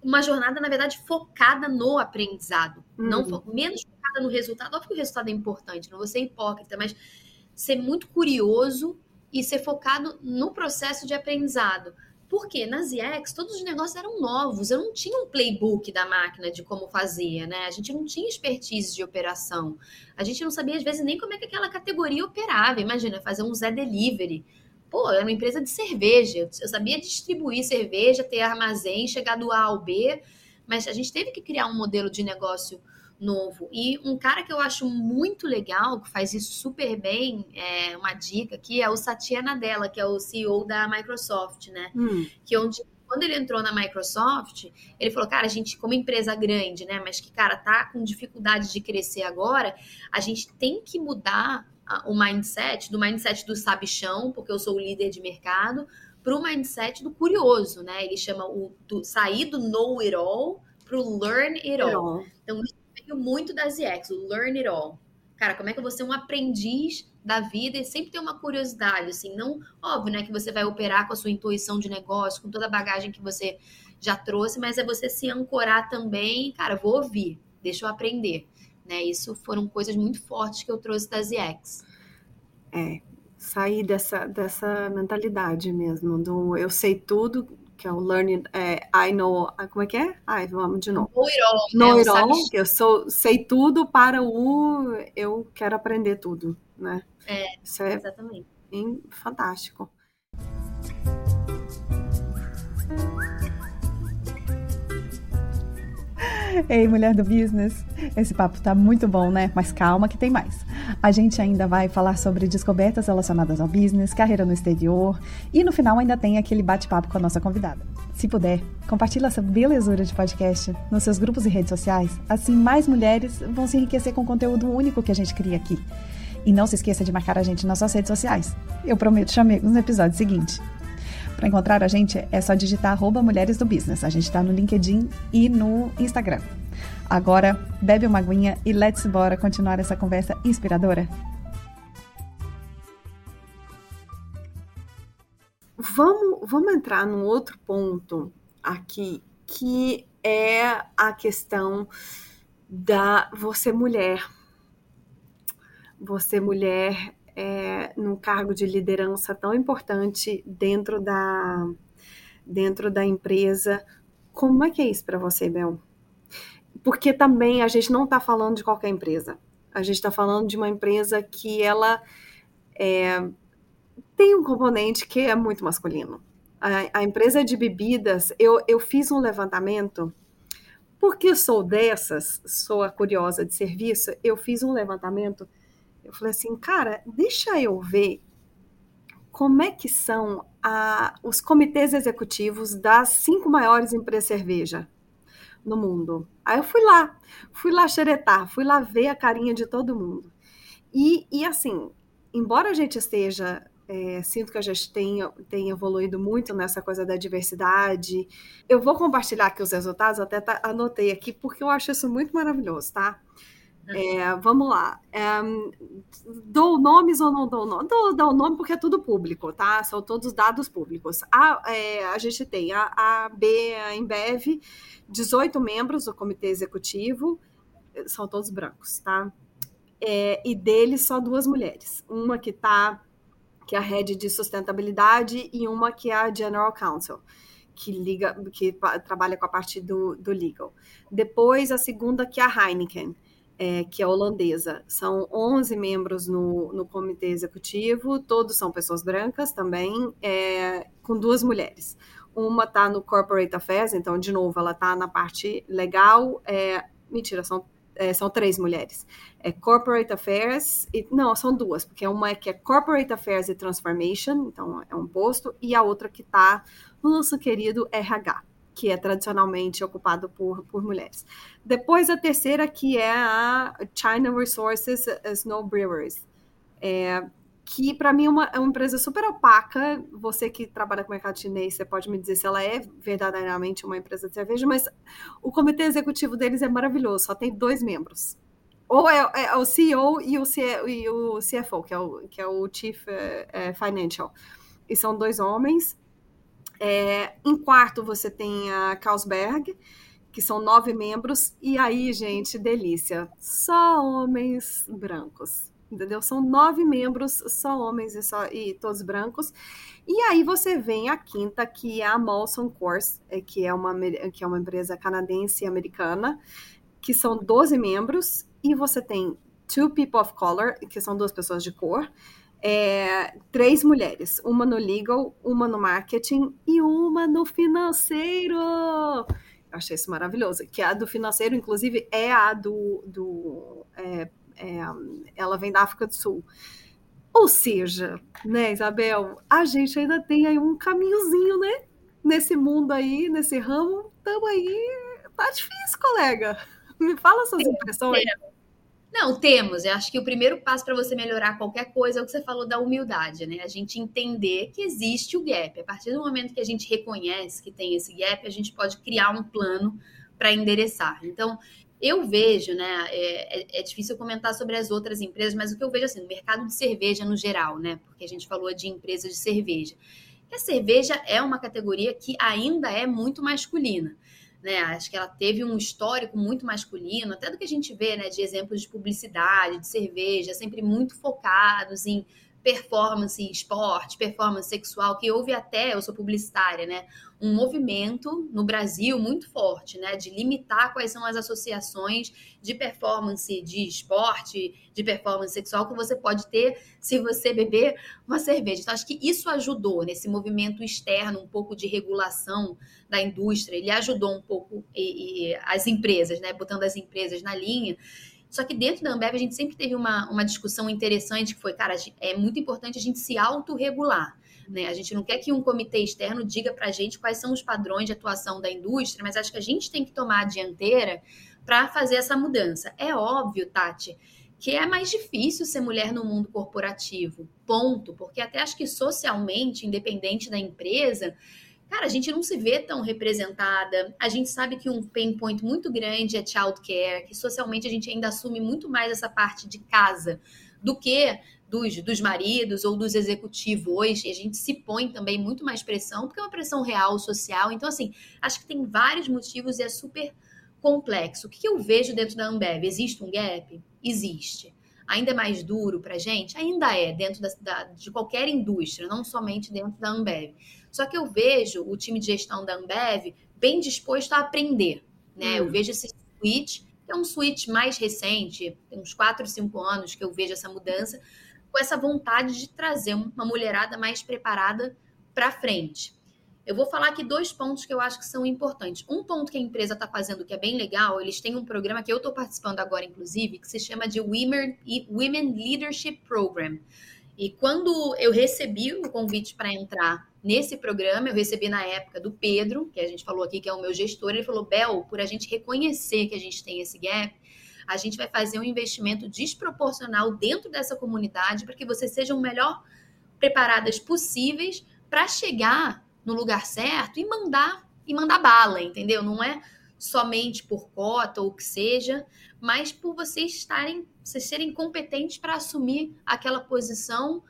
uma jornada, na verdade, focada no aprendizado. Uhum. Não menos focada no resultado. Óbvio que o resultado é importante, não vou ser hipócrita, mas ser muito curioso e ser focado no processo de aprendizado. Porque nas IEX todos os negócios eram novos, eu não tinha um playbook da máquina de como fazia, né? A gente não tinha expertise de operação. A gente não sabia, às vezes, nem como é que aquela categoria operava. Imagina, fazer um Zé Delivery. Pô, era uma empresa de cerveja. Eu sabia distribuir cerveja, ter armazém, chegar do A ao B, mas a gente teve que criar um modelo de negócio novo. E um cara que eu acho muito legal, que faz isso super bem, é uma dica aqui, é o Satya Nadella, que é o CEO da Microsoft, né? Hum. Que é onde quando ele entrou na Microsoft, ele falou, cara, a gente, como empresa grande, né, mas que, cara, tá com dificuldade de crescer agora, a gente tem que mudar o mindset, do mindset do sabichão, porque eu sou o líder de mercado, para o mindset do curioso, né? Ele chama o do, sair do know it all para o learn it all. Então, isso veio muito das EX, o learn it all. Cara, como é que vou ser um aprendiz da vida e sempre ter uma curiosidade, assim, não óbvio, né, que você vai operar com a sua intuição de negócio, com toda a bagagem que você já trouxe, mas é você se ancorar também, cara, vou ouvir, deixa eu aprender, né? Isso foram coisas muito fortes que eu trouxe das EX. É, sair dessa, dessa mentalidade mesmo, do eu sei tudo, que é o learning, é, I know, ah, como é que é? Ai, vamos de novo. Know it all. Know it all, que eu sou, sei tudo para o eu quero aprender tudo, né? É, Isso é exatamente. fantástico. Ei, mulher do business, esse papo tá muito bom, né? Mas calma que tem mais. A gente ainda vai falar sobre descobertas relacionadas ao business, carreira no exterior e no final ainda tem aquele bate-papo com a nossa convidada. Se puder, compartilhe essa belezura de podcast nos seus grupos e redes sociais, assim mais mulheres vão se enriquecer com o conteúdo único que a gente cria aqui. E não se esqueça de marcar a gente nas suas redes sociais. Eu prometo chamegos no episódio seguinte. Para encontrar a gente é só digitar arroba Mulheres do Business. A gente está no LinkedIn e no Instagram. Agora, bebe uma aguinha e let's bora continuar essa conversa inspiradora. Vamos, vamos entrar num outro ponto aqui, que é a questão da você mulher. Você mulher é, num cargo de liderança tão importante dentro da, dentro da empresa. Como é que é isso para você, Bel? Porque também a gente não está falando de qualquer empresa. A gente está falando de uma empresa que ela é, tem um componente que é muito masculino. A, a empresa de bebidas, eu, eu fiz um levantamento porque eu sou dessas, sou a curiosa de serviço, eu fiz um levantamento eu falei assim, cara, deixa eu ver como é que são a, os comitês executivos das cinco maiores empresas de cerveja no mundo. Aí eu fui lá, fui lá xeretar, fui lá ver a carinha de todo mundo. E, e assim, embora a gente esteja, é, sinto que a gente tem, tem evoluído muito nessa coisa da diversidade, eu vou compartilhar aqui os resultados, até tá, anotei aqui, porque eu acho isso muito maravilhoso, tá? É, vamos lá. É, dou nomes ou não dou nome? Dou, dou nome porque é tudo público, tá? São todos dados públicos. A, é, a gente tem a, a B, a Embev, 18 membros do comitê executivo, são todos brancos, tá? É, e deles só duas mulheres. Uma que tá, que é a head de sustentabilidade, e uma que é a General Counsel que liga, que trabalha com a parte do, do legal. Depois a segunda que é a Heineken, é, que é holandesa. São 11 membros no, no comitê executivo, todos são pessoas brancas também, é, com duas mulheres. Uma está no Corporate Affairs, então, de novo, ela está na parte legal. É, mentira, são, é, são três mulheres. É Corporate Affairs, e, não, são duas, porque uma é que é Corporate Affairs e Transformation, então é um posto, e a outra que está no nosso querido RH que é tradicionalmente ocupado por, por mulheres. Depois a terceira, que é a China Resources Snow Brewers, é, que para mim é uma, é uma, empresa super opaca. Você que trabalha com o mercado chinês, você pode me dizer se ela é verdadeiramente uma empresa de cerveja, mas o comitê executivo deles é maravilhoso, só tem dois membros. Ou é, é o CEO e o, C, e o, CFO, que é o, que é o Chief é, Financial. E são dois homens. É, em quarto, você tem a Carlsberg, que são nove membros, e aí, gente, delícia, só homens brancos, entendeu? São nove membros, só homens e, só, e todos brancos. E aí você vem a quinta, que é a Molson Coors, é, que é uma, que é uma empresa canadense e americana, que são 12 membros, e você tem Two People of Color, que são duas pessoas de cor, é, três mulheres, uma no legal, uma no marketing e uma no financeiro. Eu achei isso maravilhoso. Que a do financeiro, inclusive, é a do. do é, é, ela vem da África do Sul. Ou seja, né, Isabel, a gente ainda tem aí um caminhozinho, né? nesse mundo aí, nesse ramo, estamos aí. Tá difícil, colega. Me fala suas impressões. Não, temos. Eu acho que o primeiro passo para você melhorar qualquer coisa é o que você falou da humildade, né? A gente entender que existe o gap. A partir do momento que a gente reconhece que tem esse gap, a gente pode criar um plano para endereçar. Então, eu vejo, né? É, é, é, difícil comentar sobre as outras empresas, mas o que eu vejo assim, no mercado de cerveja no geral, né? Porque a gente falou de empresas de cerveja. A cerveja é uma categoria que ainda é muito masculina né? Acho que ela teve um histórico muito masculino, até do que a gente vê, né, de exemplos de publicidade, de cerveja, sempre muito focados em performance esporte, performance sexual, que houve até, eu sou publicitária, né? Um movimento no Brasil muito forte, né? De limitar quais são as associações de performance de esporte, de performance sexual que você pode ter se você beber uma cerveja. Então, acho que isso ajudou nesse movimento externo, um pouco de regulação da indústria, ele ajudou um pouco e, e as empresas, né? Botando as empresas na linha. Só que dentro da Ambev a gente sempre teve uma, uma discussão interessante que foi, cara, é muito importante a gente se autorregular. Né? A gente não quer que um comitê externo diga para a gente quais são os padrões de atuação da indústria, mas acho que a gente tem que tomar a dianteira para fazer essa mudança. É óbvio, Tati, que é mais difícil ser mulher no mundo corporativo, ponto. Porque até acho que socialmente, independente da empresa, cara, a gente não se vê tão representada. A gente sabe que um pain point muito grande é childcare, que socialmente a gente ainda assume muito mais essa parte de casa do que dos, dos maridos ou dos executivos hoje. A gente se põe também muito mais pressão, porque é uma pressão real, social. Então, assim, acho que tem vários motivos e é super complexo. O que eu vejo dentro da Ambev? Existe um gap? Existe. Ainda é mais duro para gente? Ainda é, dentro da, da, de qualquer indústria, não somente dentro da Ambev. Só que eu vejo o time de gestão da Ambev bem disposto a aprender. Né? Hum. Eu vejo esse switch, que é um switch mais recente, tem uns 4, 5 anos que eu vejo essa mudança, com essa vontade de trazer uma mulherada mais preparada para frente. Eu vou falar aqui dois pontos que eu acho que são importantes. Um ponto que a empresa está fazendo que é bem legal, eles têm um programa que eu estou participando agora, inclusive, que se chama de Women, Women Leadership Program. E quando eu recebi o convite para entrar nesse programa, eu recebi na época do Pedro, que a gente falou aqui que é o meu gestor, ele falou: Bel, por a gente reconhecer que a gente tem esse gap, a gente vai fazer um investimento desproporcional dentro dessa comunidade para que vocês sejam melhor preparadas possíveis para chegar no lugar certo e mandar e mandar bala, entendeu? Não é somente por cota ou o que seja, mas por vocês estarem, vocês serem competentes para assumir aquela posição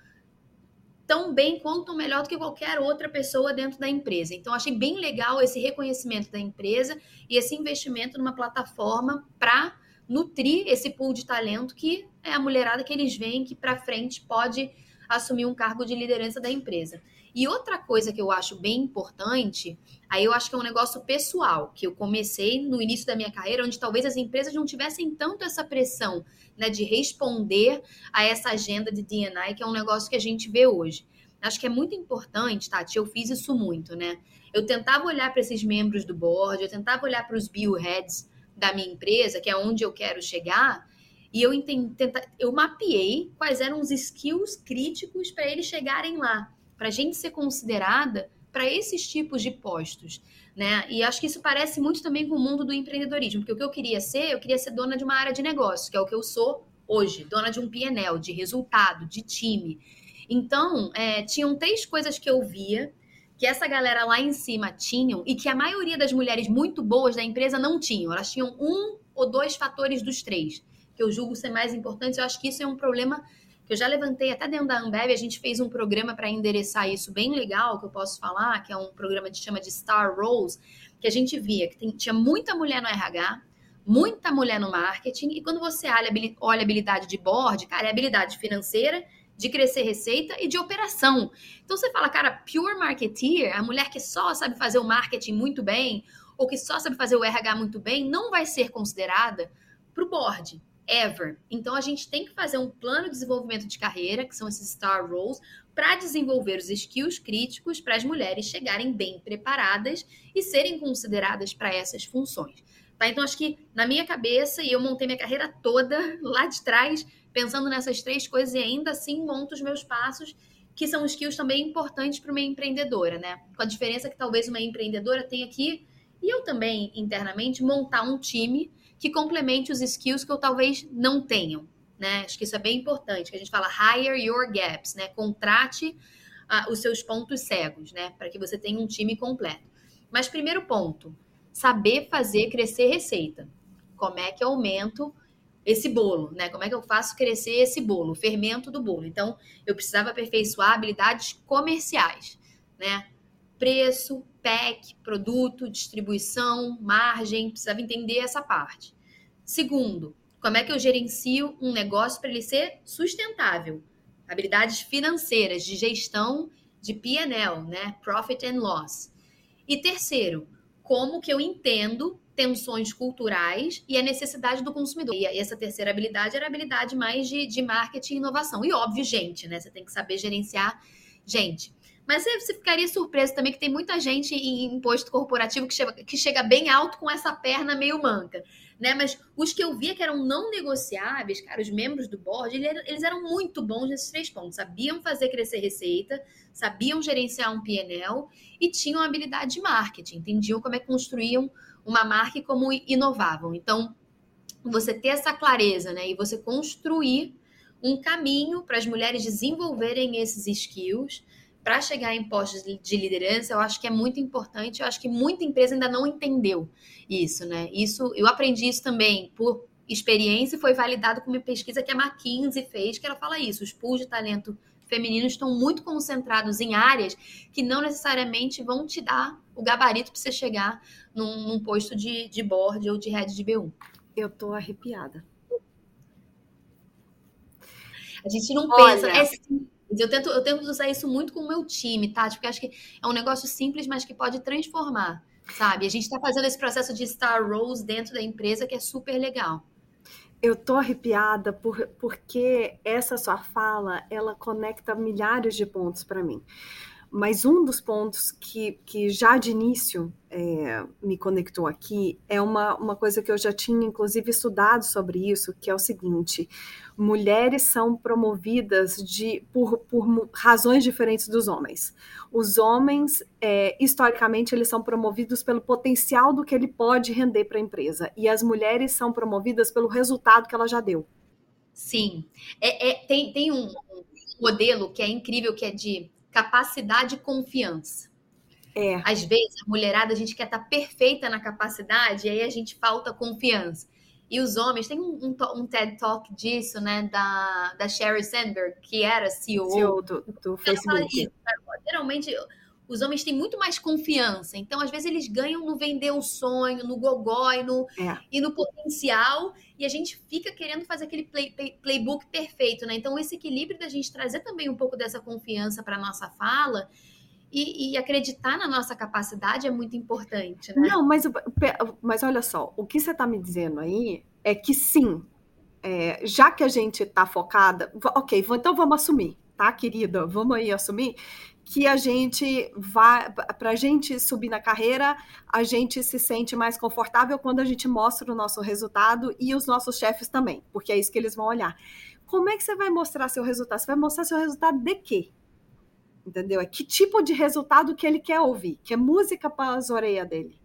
tão bem quanto melhor do que qualquer outra pessoa dentro da empresa. Então, achei bem legal esse reconhecimento da empresa e esse investimento numa plataforma para nutrir esse pool de talento que é a mulherada que eles veem que para frente pode assumir um cargo de liderança da empresa. E outra coisa que eu acho bem importante, aí eu acho que é um negócio pessoal, que eu comecei no início da minha carreira, onde talvez as empresas não tivessem tanto essa pressão né, de responder a essa agenda de D&I, que é um negócio que a gente vê hoje. Acho que é muito importante, Tati, eu fiz isso muito, né? Eu tentava olhar para esses membros do board, eu tentava olhar para os bill heads da minha empresa, que é onde eu quero chegar, e eu, tenta, eu mapeei quais eram os skills críticos para eles chegarem lá para a gente ser considerada para esses tipos de postos, né? E acho que isso parece muito também com o mundo do empreendedorismo, porque o que eu queria ser, eu queria ser dona de uma área de negócio, que é o que eu sou hoje, dona de um PNL, de resultado, de time. Então, é, tinham três coisas que eu via que essa galera lá em cima tinham e que a maioria das mulheres muito boas da empresa não tinham. Elas tinham um ou dois fatores dos três, que eu julgo ser mais importantes. Eu acho que isso é um problema que eu já levantei até dentro da Ambev, a gente fez um programa para endereçar isso bem legal, que eu posso falar, que é um programa que chama de Star Roles, que a gente via que tem, tinha muita mulher no RH, muita mulher no marketing, e quando você olha, olha habilidade de board, cara, é habilidade financeira, de crescer receita e de operação. Então você fala, cara, pure marketeer, a mulher que só sabe fazer o marketing muito bem, ou que só sabe fazer o RH muito bem, não vai ser considerada para o board ever. Então a gente tem que fazer um plano de desenvolvimento de carreira, que são esses star roles, para desenvolver os skills críticos para as mulheres chegarem bem preparadas e serem consideradas para essas funções. Tá? Então acho que na minha cabeça, e eu montei minha carreira toda lá de trás, pensando nessas três coisas e ainda assim monto os meus passos que são skills também importantes para uma empreendedora, né? Com a diferença que talvez uma empreendedora tenha que, e eu também internamente, montar um time que complemente os skills que eu talvez não tenham, né? Acho que isso é bem importante, que a gente fala hire your gaps, né? Contrate uh, os seus pontos cegos, né? Para que você tenha um time completo. Mas primeiro ponto, saber fazer crescer receita. Como é que eu aumento esse bolo, né? Como é que eu faço crescer esse bolo, o fermento do bolo? Então, eu precisava aperfeiçoar habilidades comerciais, né? Preço, pack, produto, distribuição, margem, precisava entender essa parte. Segundo, como é que eu gerencio um negócio para ele ser sustentável? Habilidades financeiras, de gestão de P&L, né? Profit and Loss. E terceiro, como que eu entendo tensões culturais e a necessidade do consumidor. E essa terceira habilidade era a habilidade mais de, de marketing e inovação. E óbvio, gente, né? Você tem que saber gerenciar gente. Mas você ficaria surpreso também que tem muita gente em imposto corporativo que chega, que chega bem alto com essa perna meio manca né? Mas os que eu via que eram não negociáveis, cara, os membros do board, eles eram muito bons nesses três pontos. Sabiam fazer crescer receita, sabiam gerenciar um PNL e tinham habilidade de marketing, entendiam como é que construíam uma marca e como inovavam. Então, você ter essa clareza, né? E você construir um caminho para as mulheres desenvolverem esses skills para chegar em postos de liderança, eu acho que é muito importante. Eu acho que muita empresa ainda não entendeu isso, né? Isso, eu aprendi isso também por experiência e foi validado com uma pesquisa que a McKinsey fez, que ela fala isso. Os pools de talento feminino estão muito concentrados em áreas que não necessariamente vão te dar o gabarito para você chegar num, num, posto de, de board ou de head de B1. Eu tô arrepiada. A gente não Olha, pensa. É eu tento, eu tento usar isso muito com o meu time, tá? Porque acho que é um negócio simples, mas que pode transformar, sabe? A gente está fazendo esse processo de Star Rose dentro da empresa que é super legal. Eu tô arrepiada por, porque essa sua fala, ela conecta milhares de pontos para mim. Mas um dos pontos que, que já de início é, me conectou aqui é uma, uma coisa que eu já tinha, inclusive, estudado sobre isso, que é o seguinte: mulheres são promovidas de, por, por razões diferentes dos homens. Os homens, é, historicamente, eles são promovidos pelo potencial do que ele pode render para a empresa, e as mulheres são promovidas pelo resultado que ela já deu. Sim. É, é tem, tem um modelo que é incrível, que é de capacidade e confiança. É. Às vezes, a mulherada, a gente quer estar tá perfeita na capacidade, e aí a gente falta confiança. E os homens, tem um, um, um TED Talk disso, né, da, da Sherry Sandberg, que era CEO, CEO do, do Facebook. Isso, geralmente, os homens têm muito mais confiança. Então, às vezes, eles ganham no vender o sonho, no gogó e no, é. e no potencial. E a gente fica querendo fazer aquele play, play, playbook perfeito, né? Então, esse equilíbrio da gente trazer também um pouco dessa confiança para nossa fala e, e, acreditar na nossa capacidade é muito importante, né? Não, mas, mas olha só, o que você está me dizendo aí é que sim, é, já que a gente está focada, ok, então vamos assumir, tá, querida? Vamos aí assumir que a gente vai, para a gente subir na carreira, a gente se sente mais confortável quando a gente mostra o nosso resultado e os nossos chefes também, porque é isso que eles vão olhar. Como é que você vai mostrar seu resultado? Você vai mostrar seu resultado de quê? Entendeu? É que tipo de resultado que ele quer ouvir, que é música para as orelhas dele.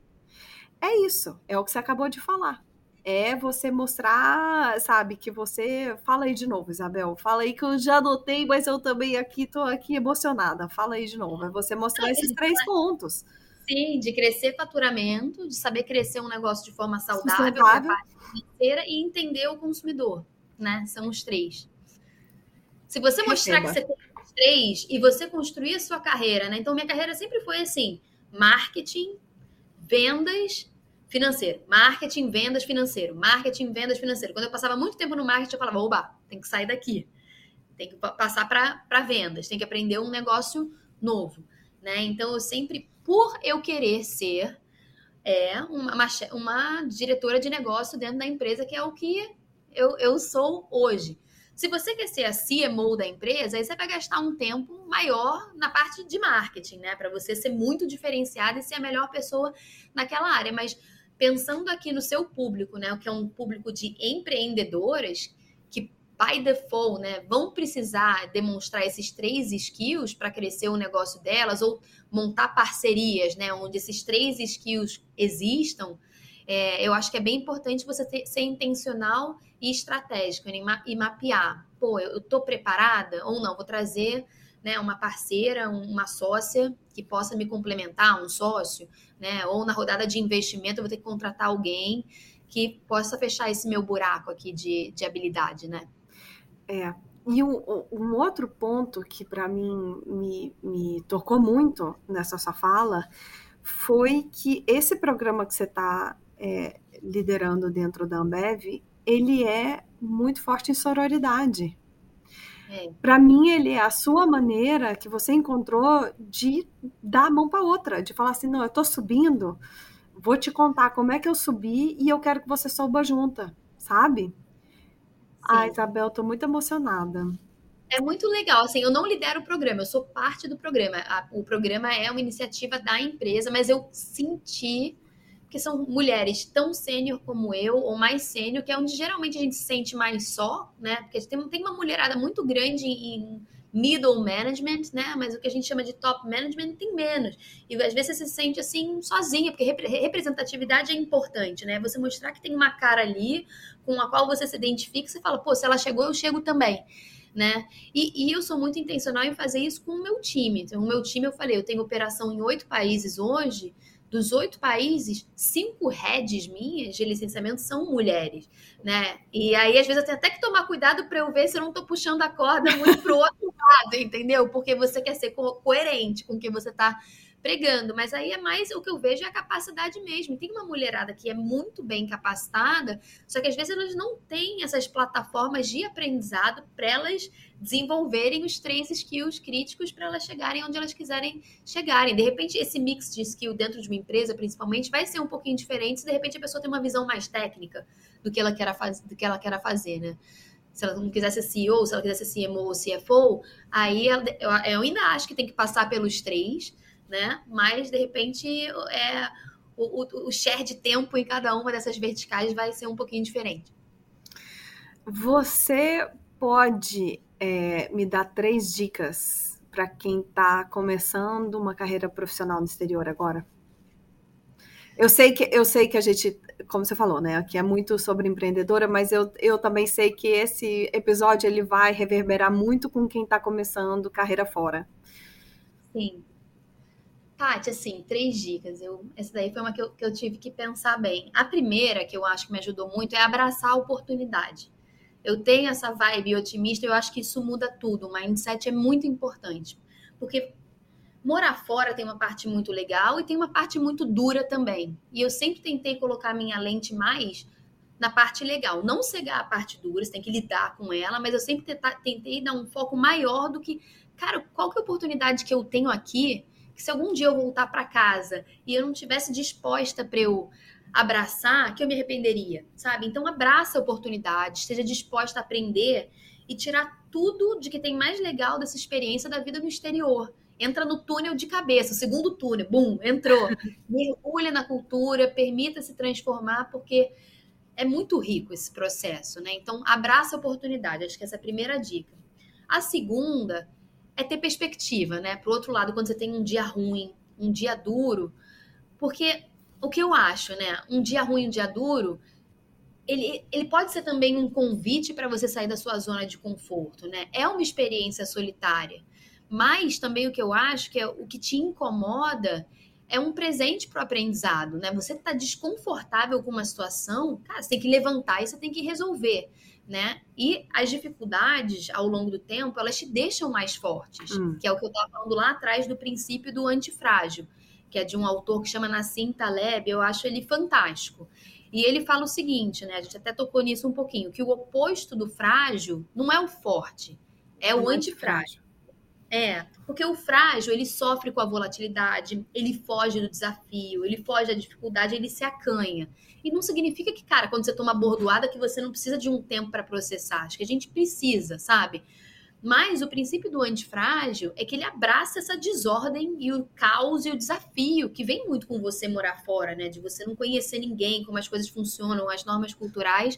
É isso, é o que você acabou de falar é você mostrar, sabe, que você. Fala aí de novo, Isabel. Fala aí que eu já anotei, mas eu também aqui tô aqui emocionada. Fala aí de novo. É você mostrar esses três pontos. Sim, de crescer faturamento, de saber crescer um negócio de forma saudável, financeira e entender o consumidor, né? São os três. Se você mostrar Receba. que você tem três e você construir a sua carreira, né? Então, minha carreira sempre foi assim: marketing, vendas financeiro. Marketing, vendas, financeiro. Marketing, vendas, financeiro. Quando eu passava muito tempo no marketing, eu falava, oba, tem que sair daqui. Tem que passar para vendas. Tem que aprender um negócio novo. Né? Então, eu sempre, por eu querer ser é, uma, uma, uma diretora de negócio dentro da empresa, que é o que eu, eu sou hoje. Se você quer ser a CMO da empresa, aí você vai gastar um tempo maior na parte de marketing, né? Para você ser muito diferenciada e ser a melhor pessoa naquela área. Mas pensando aqui no seu público, né, o que é um público de empreendedoras que by default, né, vão precisar demonstrar esses três skills para crescer o negócio delas ou montar parcerias, né, onde esses três skills existam, é, eu acho que é bem importante você ter, ser intencional e estratégico e, ma e mapear. Pô, eu estou preparada ou não? Vou trazer né, uma parceira, uma sócia que possa me complementar, um sócio, né? Ou na rodada de investimento eu vou ter que contratar alguém que possa fechar esse meu buraco aqui de, de habilidade, né? É. E um, um outro ponto que para mim me, me tocou muito nessa sua fala foi que esse programa que você está é, liderando dentro da Ambev, ele é muito forte em sororidade. É. Para mim, ele é a sua maneira que você encontrou de dar a mão para outra, de falar assim: não, eu estou subindo, vou te contar como é que eu subi e eu quero que você suba junta, sabe? Ah, Isabel, estou muito emocionada. É muito legal, assim, eu não lidero o programa, eu sou parte do programa. o programa é uma iniciativa da empresa, mas eu senti que são mulheres tão sênior como eu, ou mais sênior, que é onde geralmente a gente se sente mais só, né? Porque tem, tem uma mulherada muito grande em middle management, né? Mas o que a gente chama de top management tem menos. E às vezes você se sente assim sozinha, porque representatividade é importante, né? Você mostrar que tem uma cara ali com a qual você se identifica, você fala, pô, se ela chegou, eu chego também. Né? E, e eu sou muito intencional em fazer isso com o meu time. Então, o meu time, eu falei, eu tenho operação em oito países hoje, dos oito países, cinco heads minhas de licenciamento são mulheres, né? E aí, às vezes, eu tenho até que tomar cuidado para eu ver se eu não estou puxando a corda muito pro outro lado, entendeu? Porque você quer ser co coerente com o que você está pregando, mas aí é mais o que eu vejo é a capacidade mesmo. Tem uma mulherada que é muito bem capacitada, só que às vezes elas não têm essas plataformas de aprendizado para elas desenvolverem os três skills críticos para elas chegarem onde elas quiserem chegarem. De repente, esse mix de skill dentro de uma empresa, principalmente, vai ser um pouquinho diferente se de repente a pessoa tem uma visão mais técnica do que ela quer, faz, do que ela quer fazer, né? se ela não quiser ser CEO, se ela quiser ser CMO ou CFO, aí eu, ainda acho que tem que passar pelos três, né? Mas, de repente, é, o, o, o share de tempo em cada uma dessas verticais vai ser um pouquinho diferente. Você pode é, me dar três dicas para quem está começando uma carreira profissional no exterior agora? Eu sei que eu sei que a gente, como você falou, né, aqui é muito sobre empreendedora, mas eu, eu também sei que esse episódio ele vai reverberar muito com quem está começando carreira fora. Sim. Paty, assim, três dicas. Eu, essa daí foi uma que eu, que eu tive que pensar bem. A primeira, que eu acho que me ajudou muito, é abraçar a oportunidade. Eu tenho essa vibe otimista, eu acho que isso muda tudo. O mindset é muito importante. Porque morar fora tem uma parte muito legal e tem uma parte muito dura também. E eu sempre tentei colocar minha lente mais na parte legal. Não cegar a parte dura, você tem que lidar com ela, mas eu sempre tentei dar um foco maior do que, cara, qual que é a oportunidade que eu tenho aqui que se algum dia eu voltar para casa e eu não tivesse disposta para eu abraçar, que eu me arrependeria, sabe? Então abraça a oportunidade, esteja disposta a aprender e tirar tudo de que tem mais legal dessa experiência da vida no exterior. Entra no túnel de cabeça, o segundo túnel, bum, entrou. Mergulha na cultura, permita se transformar, porque é muito rico esse processo, né? Então, abraça a oportunidade, acho que essa é a primeira dica. A segunda é ter perspectiva, né? Pro outro lado, quando você tem um dia ruim, um dia duro, porque o que eu acho, né? Um dia ruim, um dia duro, ele, ele pode ser também um convite para você sair da sua zona de conforto, né? É uma experiência solitária. Mas também o que eu acho que é o que te incomoda é um presente para o aprendizado, né? Você está desconfortável com uma situação, cara, você tem que levantar e você tem que resolver né? E as dificuldades ao longo do tempo, elas te deixam mais fortes, hum. que é o que eu estava falando lá atrás do princípio do antifrágil, que é de um autor que chama Nassim Taleb, eu acho ele fantástico. E ele fala o seguinte, né? A gente até tocou nisso um pouquinho, que o oposto do frágil não é o forte, é o, o antifrágil. É, porque o frágil, ele sofre com a volatilidade, ele foge do desafio, ele foge da dificuldade, ele se acanha. E não significa que, cara, quando você toma bordoada, que você não precisa de um tempo para processar. Acho que a gente precisa, sabe? Mas o princípio do antifrágil é que ele abraça essa desordem e o caos e o desafio que vem muito com você morar fora, né? De você não conhecer ninguém, como as coisas funcionam, as normas culturais.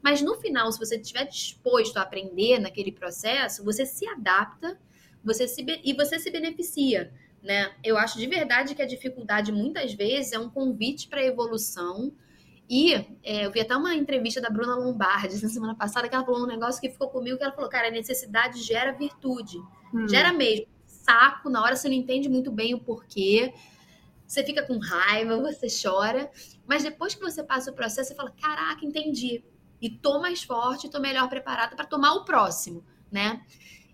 Mas no final, se você estiver disposto a aprender naquele processo, você se adapta você se, e você se beneficia. Né? Eu acho de verdade que a dificuldade muitas vezes é um convite para a evolução. E é, eu vi até uma entrevista da Bruna Lombardi na semana passada que ela falou um negócio que ficou comigo que ela falou, cara, a necessidade gera virtude. Hum. Gera mesmo. Saco, na hora você não entende muito bem o porquê. Você fica com raiva, você chora. Mas depois que você passa o processo, você fala, caraca, entendi e tô mais forte, tô melhor preparada para tomar o próximo, né?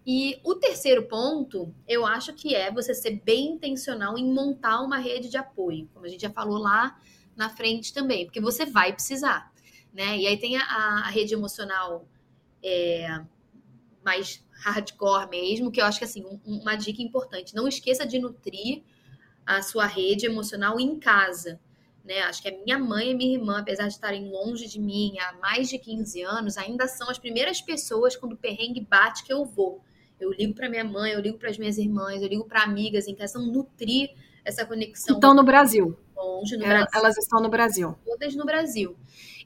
E o terceiro ponto, eu acho que é você ser bem intencional em montar uma rede de apoio, como a gente já falou lá na frente também, porque você vai precisar, né? E aí tem a, a rede emocional é, mais hardcore mesmo, que eu acho que assim, um, uma dica importante, não esqueça de nutrir a sua rede emocional em casa, né? Acho que a minha mãe e minha irmã, apesar de estarem longe de mim há mais de 15 anos, ainda são as primeiras pessoas quando o perrengue bate que eu vou. Eu ligo para minha mãe, eu ligo para as minhas irmãs, eu ligo para amigas em questão nutrir essa conexão. Estão no Brasil. Longe no elas, Brasil. Elas estão no Brasil. Todas no Brasil.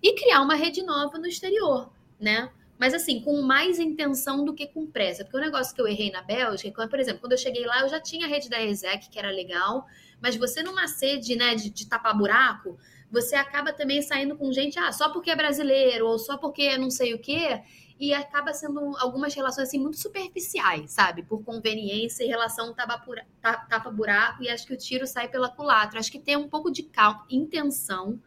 E criar uma rede nova no exterior, né? Mas assim, com mais intenção do que com pressa. Porque o negócio que eu errei na Bélgica, por exemplo, quando eu cheguei lá, eu já tinha a rede da ESEC, que era legal, mas você numa sede, né, de, de tapar buraco, você acaba também saindo com gente, ah, só porque é brasileiro, ou só porque não sei o quê, e acaba sendo algumas relações assim muito superficiais, sabe? Por conveniência e relação tapa-buraco, e acho que o tiro sai pela culatra. Acho que tem um pouco de calma, intenção,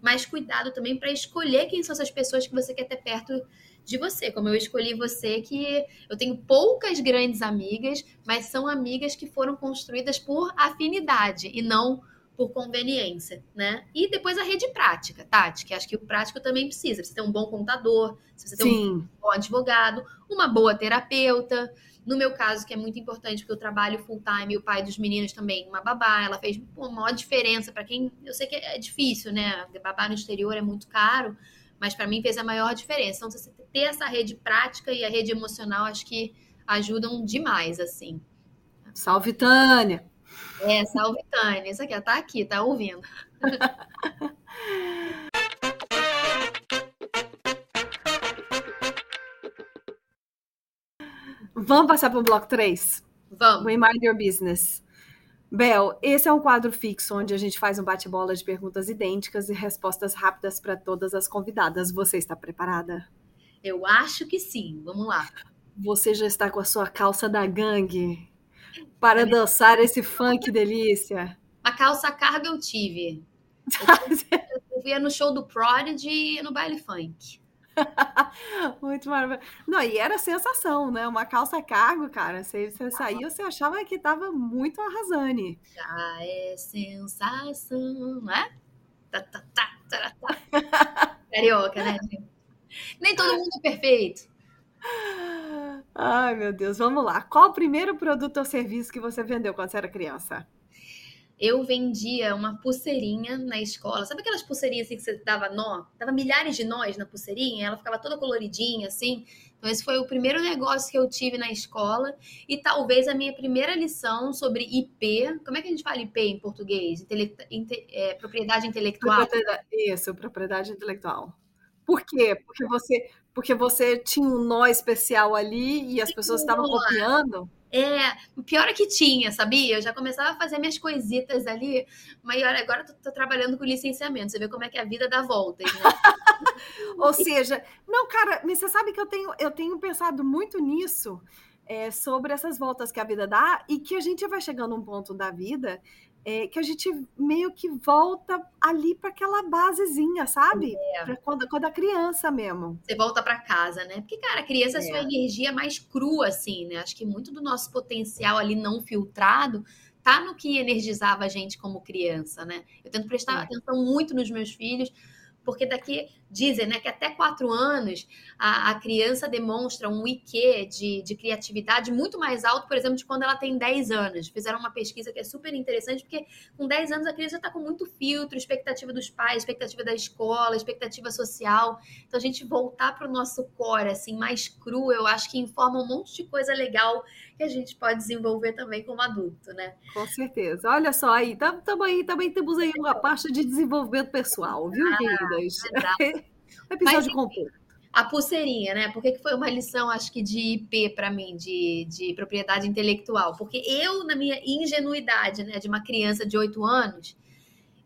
mas cuidado também para escolher quem são essas pessoas que você quer ter perto de você, como eu escolhi você, que eu tenho poucas grandes amigas, mas são amigas que foram construídas por afinidade e não por conveniência, né? E depois a rede prática, Tati, que acho que o prático também precisa. Você ter um bom contador, você ter Sim. um bom advogado, uma boa terapeuta. No meu caso, que é muito importante, porque eu trabalho full time e o pai dos meninos também, uma babá, ela fez uma maior diferença para quem. Eu sei que é difícil, né? Babá no exterior é muito caro, mas para mim fez a maior diferença. Então, você ter essa rede prática e a rede emocional, acho que ajudam demais, assim. Salve, Tânia! É, salve Tânia. Isso aqui, tá aqui, tá ouvindo. Vamos passar para o bloco 3? Vamos. We Mind Your Business. Bel, esse é um quadro fixo onde a gente faz um bate-bola de perguntas idênticas e respostas rápidas para todas as convidadas. Você está preparada? Eu acho que sim. Vamos lá. Você já está com a sua calça da gangue? Para é dançar esse funk delícia? A calça carga eu tive. Eu, via no show do Prodigy e no baile funk. Muito maravilhoso. Não, e era sensação, né? Uma calça cargo, cara. Você, você saía, você achava que tava muito arrasane. Já é sensação, não é? Tá, tá, tá, tá, tá. Carioca, né? Nem todo mundo é perfeito. Ai, meu Deus, vamos lá. Qual o primeiro produto ou serviço que você vendeu quando você era criança? Eu vendia uma pulseirinha na escola. Sabe aquelas pulseirinhas assim que você dava nó? Dava milhares de nós na pulseirinha, ela ficava toda coloridinha assim. Então, esse foi o primeiro negócio que eu tive na escola e talvez a minha primeira lição sobre IP. Como é que a gente fala IP em português? Intele inte é, propriedade intelectual? Isso, propriedade intelectual. Por quê? Porque você, porque você tinha um nó especial ali e as pessoas estavam copiando? É, o pior é que tinha, sabia? Eu já começava a fazer minhas coisitas ali, mas olha, agora tô, tô trabalhando com licenciamento. Você vê como é que a vida dá voltas, né? Ou seja, não, cara, você sabe que eu tenho, eu tenho pensado muito nisso, é, sobre essas voltas que a vida dá e que a gente vai chegando a um ponto da vida é, que a gente meio que volta ali para aquela basezinha, sabe? É. Quando, quando a criança mesmo. Você volta para casa, né? Porque, cara, a criança é a sua energia mais crua, assim, né? Acho que muito do nosso potencial ali não filtrado tá no que energizava a gente como criança, né? Eu tento prestar é. atenção muito nos meus filhos, porque daqui dizem né, que até quatro anos a, a criança demonstra um IQ de, de, criatividade muito mais alto, por exemplo, de quando ela tem 10 anos. Fizeram uma pesquisa que é super interessante, porque com 10 anos a criança está com muito filtro, expectativa dos pais, expectativa da escola, expectativa social. Então a gente voltar para o nosso core assim, mais cru, eu acho que informa um monte de coisa legal que a gente pode desenvolver também como adulto, né? Com certeza. Olha só aí, estamos aí, também temos aí uma parte de desenvolvimento pessoal, viu, ah, queridas? um episódio Mas, completo. a pulseirinha, né? Por que foi uma lição, acho que de IP para mim, de, de propriedade intelectual? Porque eu, na minha ingenuidade, né, de uma criança de 8 anos,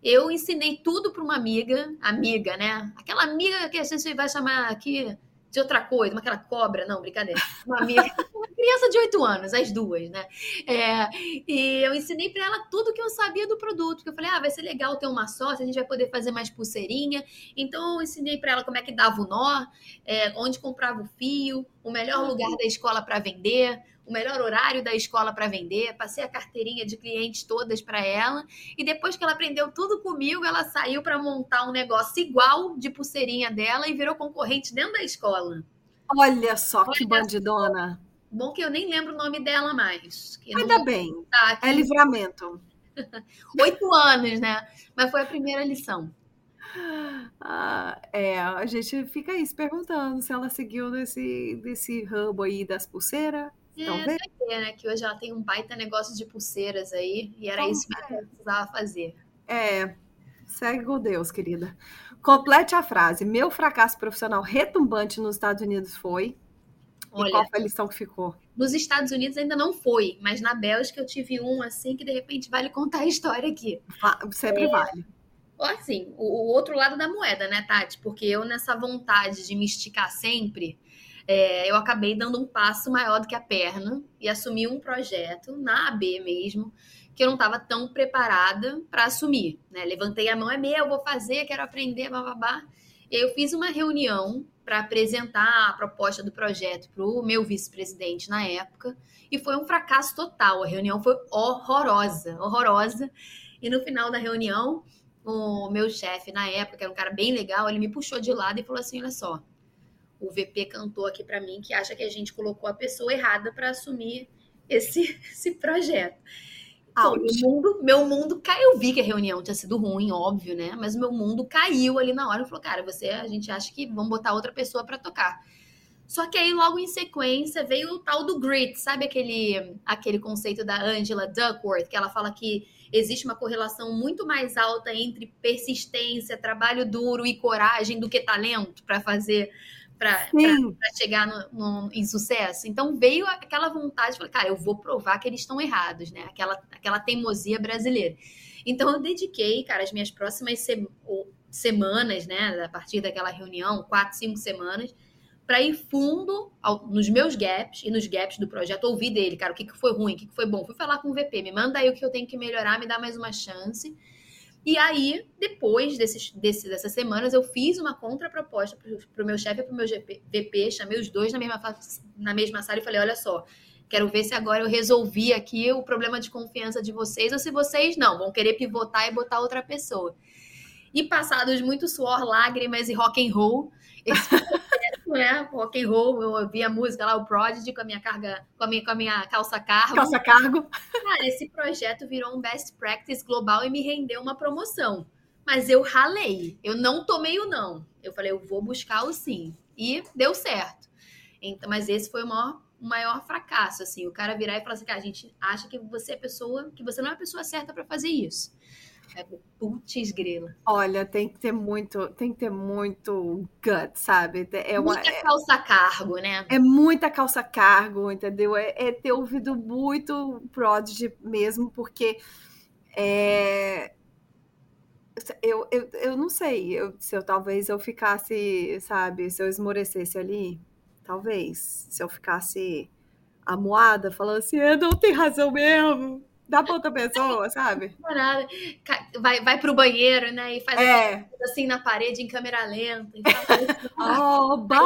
eu ensinei tudo para uma amiga, amiga, né? Aquela amiga que a gente vai chamar aqui de outra coisa, uma aquela cobra, não, brincadeira. Uma amiga, uma criança de 8 anos, as duas, né? É, e eu ensinei para ela tudo que eu sabia do produto, que eu falei, ah, vai ser legal ter uma sócia, a gente vai poder fazer mais pulseirinha. Então eu ensinei para ela como é que dava o nó, é, onde comprava o fio, o melhor lugar da escola para vender, o melhor horário da escola para vender, passei a carteirinha de clientes todas para ela. E depois que ela aprendeu tudo comigo, ela saiu para montar um negócio igual de pulseirinha dela e virou concorrente dentro da escola. Olha só Olha que bandidona. Só. Bom que eu nem lembro o nome dela mais. Ainda não... bem. Tá é livramento. Oito anos, né? Mas foi a primeira lição. Ah, é, a gente fica aí se perguntando se ela seguiu nesse, nesse ramo aí das pulseiras Talvez. É, né? Que hoje ela tem um baita negócio de pulseiras aí, e era isso que ela precisava fazer. É, segue com Deus, querida. Complete a frase. Meu fracasso profissional retumbante nos Estados Unidos foi. Olha, e qual foi a lição que ficou? Nos Estados Unidos ainda não foi, mas na Bélgica eu tive um assim que de repente vale contar a história aqui. Sempre é, vale. Assim, o, o outro lado da moeda, né, Tati? Porque eu, nessa vontade de me esticar sempre, é, eu acabei dando um passo maior do que a perna e assumi um projeto na AB mesmo, que eu não estava tão preparada para assumir. Né? Levantei a mão, é meu, vou fazer, quero aprender, babá. Eu fiz uma reunião para apresentar a proposta do projeto para o meu vice-presidente na época, e foi um fracasso total. A reunião foi horrorosa, horrorosa. E no final da reunião, o meu chefe na época, que era um cara bem legal, ele me puxou de lado e falou assim: olha só, o VP cantou aqui para mim que acha que a gente colocou a pessoa errada para assumir esse, esse projeto. Então, meu mundo, meu mundo caiu. Eu vi que a reunião tinha sido ruim, óbvio, né? Mas meu mundo caiu ali na hora. Falou, cara, você, a gente acha que vamos botar outra pessoa para tocar. Só que aí, logo em sequência, veio o tal do grit, sabe aquele, aquele conceito da Angela Duckworth, que ela fala que existe uma correlação muito mais alta entre persistência, trabalho duro e coragem do que talento para fazer para chegar no, no, em sucesso. Então veio aquela vontade, falei, cara, eu vou provar que eles estão errados, né? Aquela, aquela teimosia brasileira. Então eu dediquei, cara, as minhas próximas se, semanas, né, a partir daquela reunião, quatro, cinco semanas, para ir fundo ao, nos meus gaps e nos gaps do projeto, ouvir dele, cara, o que, que foi ruim, o que, que foi bom. Fui falar com o VP, me manda aí o que eu tenho que melhorar, me dá mais uma chance. E aí, depois desses, dessas semanas, eu fiz uma contraproposta para o meu chefe e para o meu VP, chamei os dois na mesma, na mesma sala e falei: olha só, quero ver se agora eu resolvi aqui o problema de confiança de vocês ou se vocês não, vão querer pivotar e botar outra pessoa. E passados muito suor, lágrimas e rock and roll, esse né? Rock and roll, eu ouvi a música lá, o Prodigy, com a minha carga, com a minha, com a minha calça cargo. Calça cargo. Cara, esse projeto virou um best practice global e me rendeu uma promoção. Mas eu ralei, eu não tomei o não. Eu falei, eu vou buscar o sim. E deu certo. Então, mas esse foi o maior, o maior fracasso, assim. O cara virar e falar assim, cara, a gente acha que você é pessoa, que você não é a pessoa certa para fazer isso. Putz, grila. Olha, tem que ter muito, tem que ter muito gut, sabe? É uma, muita é calça cargo, né? É muita calça cargo, entendeu? É, é ter ouvido muito Prodigy mesmo, porque é, eu, eu, eu não sei eu, se eu talvez eu ficasse, sabe, se eu esmorecesse ali, talvez, se eu ficasse amuada, falando assim, é, não tem razão mesmo, dá pra outra pessoa, sabe? Vai, vai pro banheiro, né? E faz é. assim na parede em câmera lenta. oh, bye,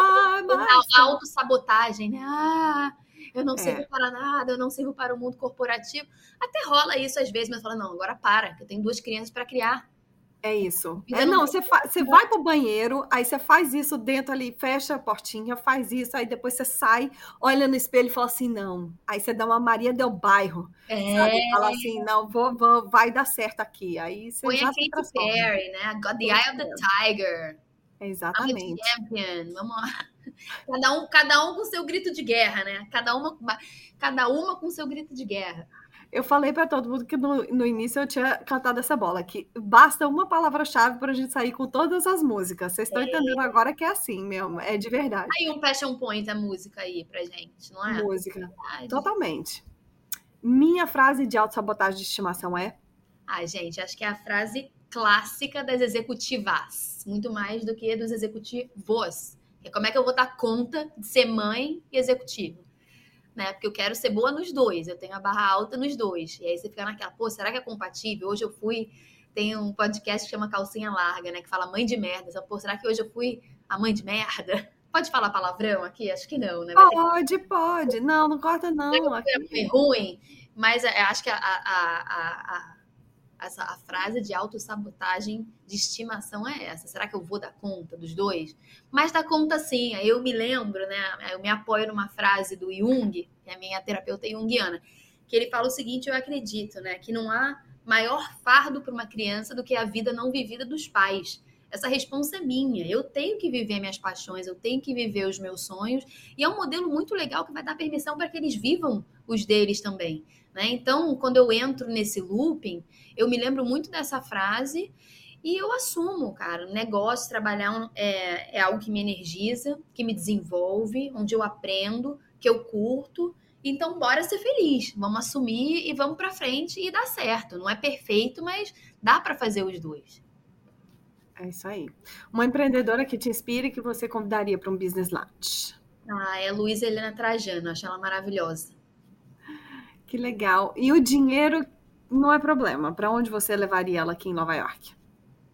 Auto-sabotagem, né? Ah, eu não é. sirvo para nada, eu não sirvo para o mundo corporativo. Até rola isso às vezes, mas fala, não, agora para, que eu tenho duas crianças para criar. É isso. É, não, você, fa você vai pro banheiro, aí você faz isso dentro ali, fecha a portinha, faz isso, aí depois você sai, olha no espelho e fala assim, não. Aí você dá uma Maria del Bairro, é. sabe? Fala assim, não, vou, vou, vai dar certo aqui. Aí você Põe já a Katy Perry, né? Got the Eye of the Tiger. Exatamente. champion. Vamos lá. Cada um, cada um com seu grito de guerra, né? Cada uma, cada uma com seu grito de guerra. Eu falei para todo mundo que no, no, início eu tinha cantado essa bola, que basta uma palavra-chave para a gente sair com todas as músicas. Vocês estão é. entendendo agora que é assim mesmo, é de verdade. Aí um passion point a música aí pra gente, não é? Música, totalmente. Minha frase de autossabotagem de estimação é? Ai, gente, acho que é a frase clássica das executivas, muito mais do que dos executivos. É como é que eu vou dar conta de ser mãe e executivo? Né? Porque eu quero ser boa nos dois, eu tenho a barra alta nos dois. E aí você fica naquela, pô, será que é compatível? Hoje eu fui, tem um podcast que chama Calcinha Larga, né? Que fala mãe de merda. Pô, será que hoje eu fui a mãe de merda? Pode falar palavrão aqui? Acho que não, né? Pode, pode. Não, não corta, não. Aqui. É ruim, mas é, acho que a, a, a, essa, a frase de autossabotagem de estimação é essa. Será que eu vou dar conta dos dois? Mas dá conta sim. Eu me lembro, né? Eu me apoio numa frase do Jung, que é minha terapeuta junguiana, que ele fala o seguinte: eu acredito, né? Que não há maior fardo para uma criança do que a vida não vivida dos pais essa responsa é minha. Eu tenho que viver minhas paixões, eu tenho que viver os meus sonhos. E é um modelo muito legal que vai dar permissão para que eles vivam os deles também. Né? Então, quando eu entro nesse looping, eu me lembro muito dessa frase e eu assumo, cara. O negócio, trabalhar é, é algo que me energiza, que me desenvolve, onde eu aprendo, que eu curto. Então, bora ser feliz. Vamos assumir e vamos para frente e dá certo. Não é perfeito, mas dá para fazer os dois. É isso aí. Uma empreendedora que te inspire que você convidaria para um business lunch. Ah, é Luísa Helena Trajano, acho ela maravilhosa. Que legal. E o dinheiro não é problema. Para onde você levaria ela aqui em Nova York?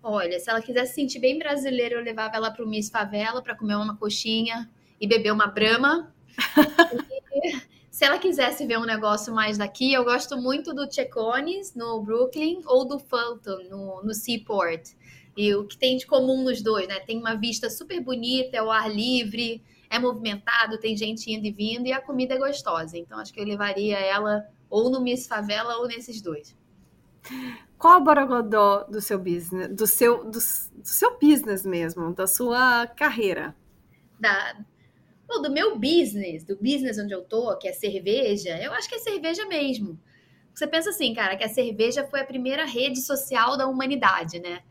Olha, se ela quiser se sentir bem brasileira, eu levava ela para o Miss Favela para comer uma coxinha e beber uma brama. se ela quisesse ver um negócio mais daqui, eu gosto muito do Checones no Brooklyn ou do Fulton no, no Seaport. E o que tem de comum nos dois, né? Tem uma vista super bonita, é o ar livre, é movimentado, tem gente indo e vindo e a comida é gostosa. Então acho que eu levaria ela ou no Miss Favela ou nesses dois. Qual o borogodó do seu business, do seu, do, do, seu business mesmo, da sua carreira? Da, bom, do meu business, do business onde eu tô, que é cerveja, eu acho que é cerveja mesmo. Você pensa assim, cara, que a cerveja foi a primeira rede social da humanidade, né?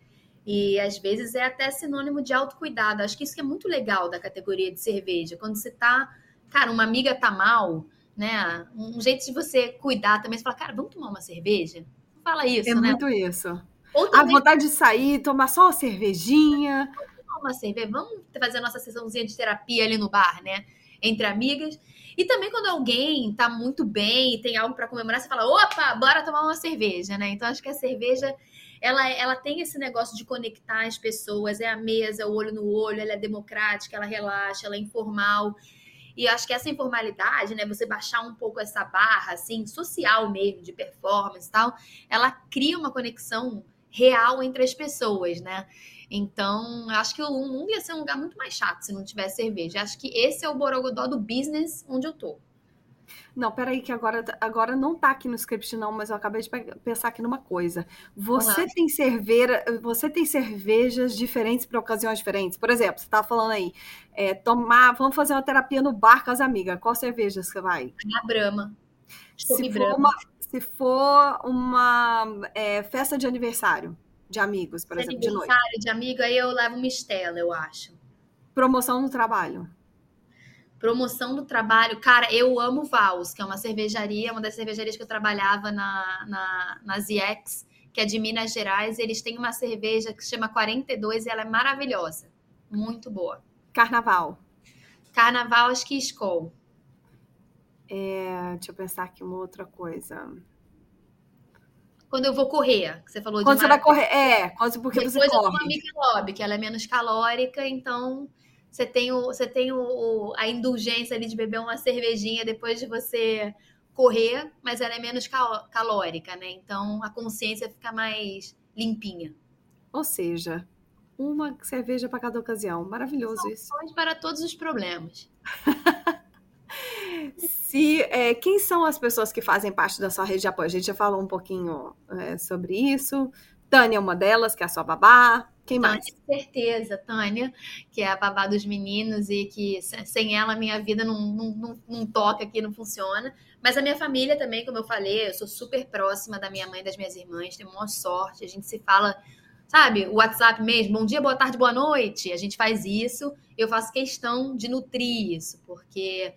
E às vezes é até sinônimo de autocuidado. Acho que isso que é muito legal da categoria de cerveja. Quando você tá, cara, uma amiga tá mal, né? Um jeito de você cuidar também, você fala, cara, vamos tomar uma cerveja? Fala isso, é né? É muito isso. Ou também... A vontade de sair, tomar só uma cervejinha. Vamos tomar uma cerveja, vamos fazer a nossa sessãozinha de terapia ali no bar, né? Entre amigas. E também quando alguém tá muito bem e tem algo para comemorar, você fala, opa, bora tomar uma cerveja, né? Então acho que a cerveja ela, ela tem esse negócio de conectar as pessoas, é a mesa, o olho no olho, ela é democrática, ela relaxa, ela é informal. E acho que essa informalidade, né, você baixar um pouco essa barra, assim, social mesmo, de performance e tal, ela cria uma conexão real entre as pessoas, né? Então, acho que o mundo ia ser um lugar muito mais chato se não tivesse cerveja. Acho que esse é o borogodó do business onde eu tô. Não, peraí, que agora, agora não tá aqui no script, não, mas eu acabei de pensar aqui numa coisa. Você tem cerveja, você tem cervejas diferentes para ocasiões diferentes. Por exemplo, você estava falando aí, é, tomar, vamos fazer uma terapia no bar com as amigas. Qual cerveja você vai? A Brahma. Se for, uma, se for uma é, festa de aniversário de amigos, por exemplo, de noite. Aniversário de amigo, aí eu levo uma Estela, eu acho. Promoção no trabalho. Promoção do trabalho. Cara, eu amo Vals, que é uma cervejaria, uma das cervejarias que eu trabalhava na, na, na ZX, que é de Minas Gerais. Eles têm uma cerveja que se chama 42 e ela é maravilhosa. Muito boa. Carnaval. Carnaval, acho que Skol. É, deixa eu pensar aqui uma outra coisa. Quando eu vou correr, que você falou quando de Quando você vai correr, é, quando, porque Depois você corre. Depois eu tomo a Michelob, que ela é menos calórica, então você tem, o, você tem o, a indulgência ali de beber uma cervejinha depois de você correr, mas ela é menos cal calórica, né? Então a consciência fica mais limpinha. Ou seja, uma cerveja para cada ocasião. Maravilhoso São isso. para todos os problemas. Se, é, quem são as pessoas que fazem parte da sua rede de apoio? A gente já falou um pouquinho é, sobre isso. Tânia é uma delas, que é a sua babá. Quem mais? Tânia, certeza, Tânia, que é a babá dos meninos e que sem ela minha vida não, não, não, não, toca aqui, não funciona. Mas a minha família também, como eu falei, eu sou super próxima da minha mãe e das minhas irmãs, tenho uma sorte, a gente se fala, sabe, o WhatsApp mesmo, bom dia, boa tarde, boa noite, a gente faz isso, eu faço questão de nutrir isso, porque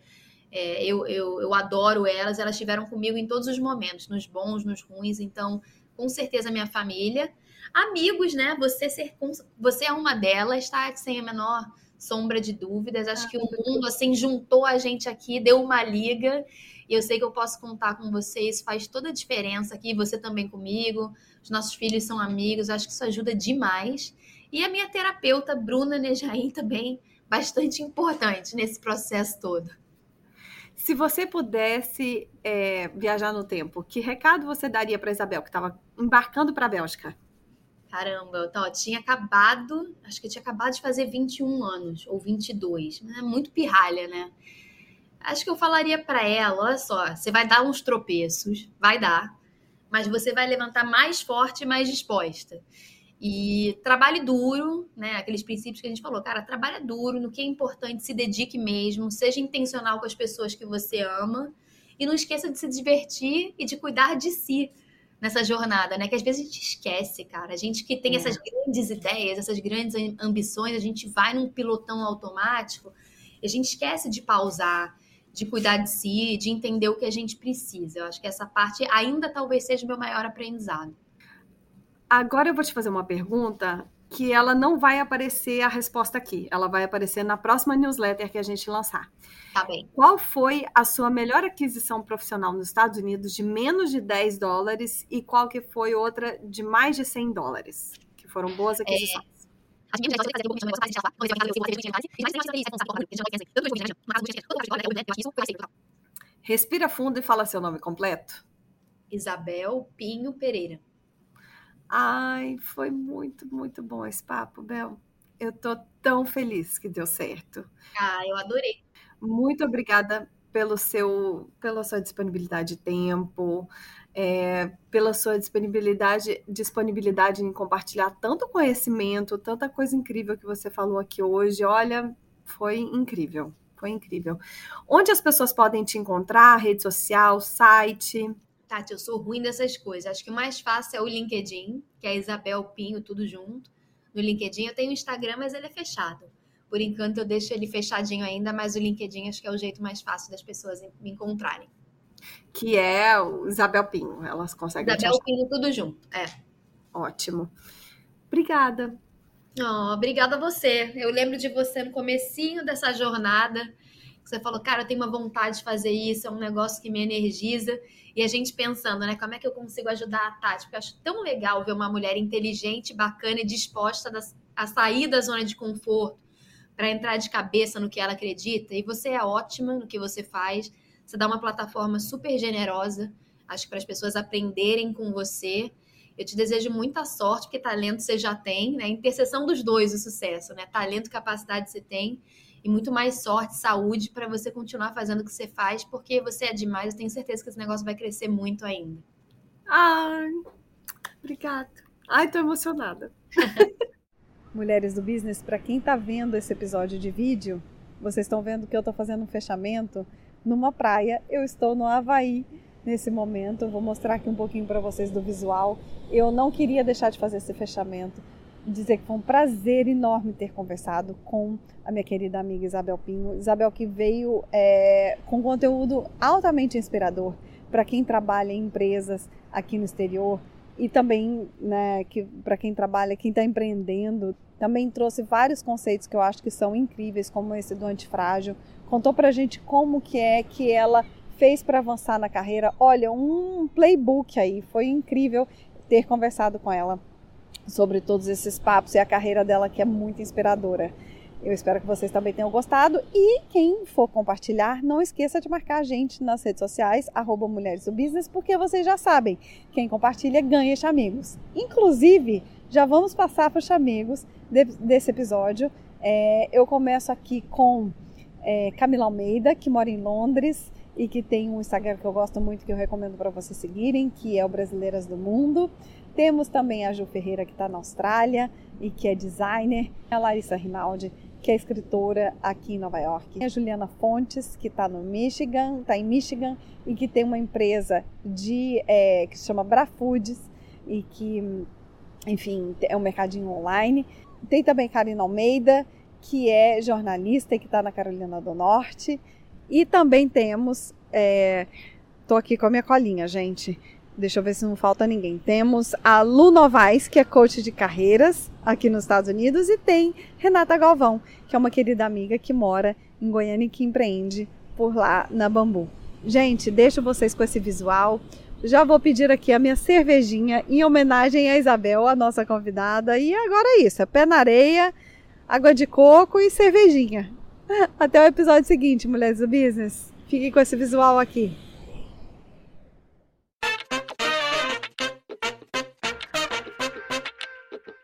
é, eu, eu, eu adoro elas, elas estiveram comigo em todos os momentos, nos bons, nos ruins, então, com certeza, minha família. Amigos, né? Você ser você é uma delas, tá? Sem a menor sombra de dúvidas. Acho que o mundo assim juntou a gente aqui, deu uma liga. E eu sei que eu posso contar com você, isso faz toda a diferença aqui, você também comigo. Os nossos filhos são amigos, acho que isso ajuda demais. E a minha terapeuta, Bruna Nejaim, também bastante importante nesse processo todo. Se você pudesse é, viajar no tempo, que recado você daria para Isabel, que estava embarcando para a Bélgica? Caramba, eu então, tinha acabado, acho que tinha acabado de fazer 21 anos, ou 22, mas é muito pirralha, né? Acho que eu falaria para ela, olha só, você vai dar uns tropeços, vai dar, mas você vai levantar mais forte e mais disposta. E trabalhe duro, né? Aqueles princípios que a gente falou, cara, trabalha duro no que é importante, se dedique mesmo, seja intencional com as pessoas que você ama e não esqueça de se divertir e de cuidar de si nessa jornada, né? Que às vezes a gente esquece, cara. A gente que tem é. essas grandes ideias, essas grandes ambições, a gente vai num pilotão automático e a gente esquece de pausar, de cuidar de si, de entender o que a gente precisa. Eu acho que essa parte ainda talvez seja o meu maior aprendizado. Agora eu vou te fazer uma pergunta que ela não vai aparecer a resposta aqui. Ela vai aparecer na próxima newsletter que a gente lançar. Tá bem. Qual foi a sua melhor aquisição profissional nos Estados Unidos de menos de 10 dólares e qual que foi outra de mais de 100 dólares? Que foram boas aquisições. É... Respira fundo e fala seu nome completo. Isabel Pinho Pereira. Ai, foi muito, muito bom esse papo, Bel. Eu tô tão feliz que deu certo. Ah, eu adorei. Muito obrigada pelo seu, pela sua disponibilidade de tempo, é, pela sua disponibilidade, disponibilidade em compartilhar tanto conhecimento, tanta coisa incrível que você falou aqui hoje. Olha, foi incrível, foi incrível. Onde as pessoas podem te encontrar? Rede social, site? Tati, eu sou ruim dessas coisas. Acho que o mais fácil é o LinkedIn, que é Isabel Pinho, tudo junto. No LinkedIn eu tenho o Instagram, mas ele é fechado. Por enquanto eu deixo ele fechadinho ainda, mas o LinkedIn acho que é o jeito mais fácil das pessoas me encontrarem. Que é o Isabel Pinho, elas conseguem Isabel Pinho, tudo junto, é. Ótimo. Obrigada. Oh, obrigada a você. Eu lembro de você no comecinho dessa jornada. Você falou, cara, eu tenho uma vontade de fazer isso, é um negócio que me energiza. E a gente pensando, né, como é que eu consigo ajudar a Tati? Porque eu acho tão legal ver uma mulher inteligente, bacana e disposta a sair da zona de conforto para entrar de cabeça no que ela acredita. E você é ótima no que você faz. Você dá uma plataforma super generosa, acho que para as pessoas aprenderem com você. Eu te desejo muita sorte, porque talento você já tem, né? Interseção dos dois, o sucesso, né? Talento, capacidade você tem e muito mais sorte, saúde para você continuar fazendo o que você faz, porque você é demais. Eu tenho certeza que esse negócio vai crescer muito ainda. Ai, obrigada. Ai, tô emocionada. Mulheres do Business, para quem está vendo esse episódio de vídeo, vocês estão vendo que eu estou fazendo um fechamento numa praia. Eu estou no Havaí nesse momento. vou mostrar aqui um pouquinho para vocês do visual. Eu não queria deixar de fazer esse fechamento dizer que foi um prazer enorme ter conversado com a minha querida amiga Isabel Pinho. Isabel que veio é, com conteúdo altamente inspirador para quem trabalha em empresas aqui no exterior e também né, que para quem trabalha, quem está empreendendo, também trouxe vários conceitos que eu acho que são incríveis, como esse do antifrágil. Contou para a gente como que é que ela fez para avançar na carreira. Olha, um playbook aí, foi incrível ter conversado com ela sobre todos esses papos e a carreira dela que é muito inspiradora. Eu espero que vocês também tenham gostado e quem for compartilhar, não esqueça de marcar a gente nas redes sociais, arroba Mulheres do Business, porque vocês já sabem, quem compartilha ganha chamegos. Inclusive, já vamos passar para os chamegos de, desse episódio. É, eu começo aqui com é, Camila Almeida, que mora em Londres e que tem um Instagram que eu gosto muito, que eu recomendo para vocês seguirem, que é o Brasileiras do Mundo. Temos também a Ju Ferreira, que está na Austrália, e que é designer, a Larissa Rinaldi, que é escritora aqui em Nova York, a Juliana Fontes, que está no Michigan, está em Michigan e que tem uma empresa de é, que se chama Brafoods e que, enfim, é um mercadinho online. Tem também Karina Almeida, que é jornalista e que está na Carolina do Norte. E também temos, estou é, aqui com a minha colinha, gente. Deixa eu ver se não falta ninguém. Temos a Lu Novaes, que é coach de carreiras aqui nos Estados Unidos, e tem Renata Galvão, que é uma querida amiga que mora em Goiânia e que empreende por lá na Bambu. Gente, deixo vocês com esse visual. Já vou pedir aqui a minha cervejinha em homenagem a Isabel, a nossa convidada. E agora é isso: é pé na areia, água de coco e cervejinha. Até o episódio seguinte, mulheres do business. Fiquem com esse visual aqui.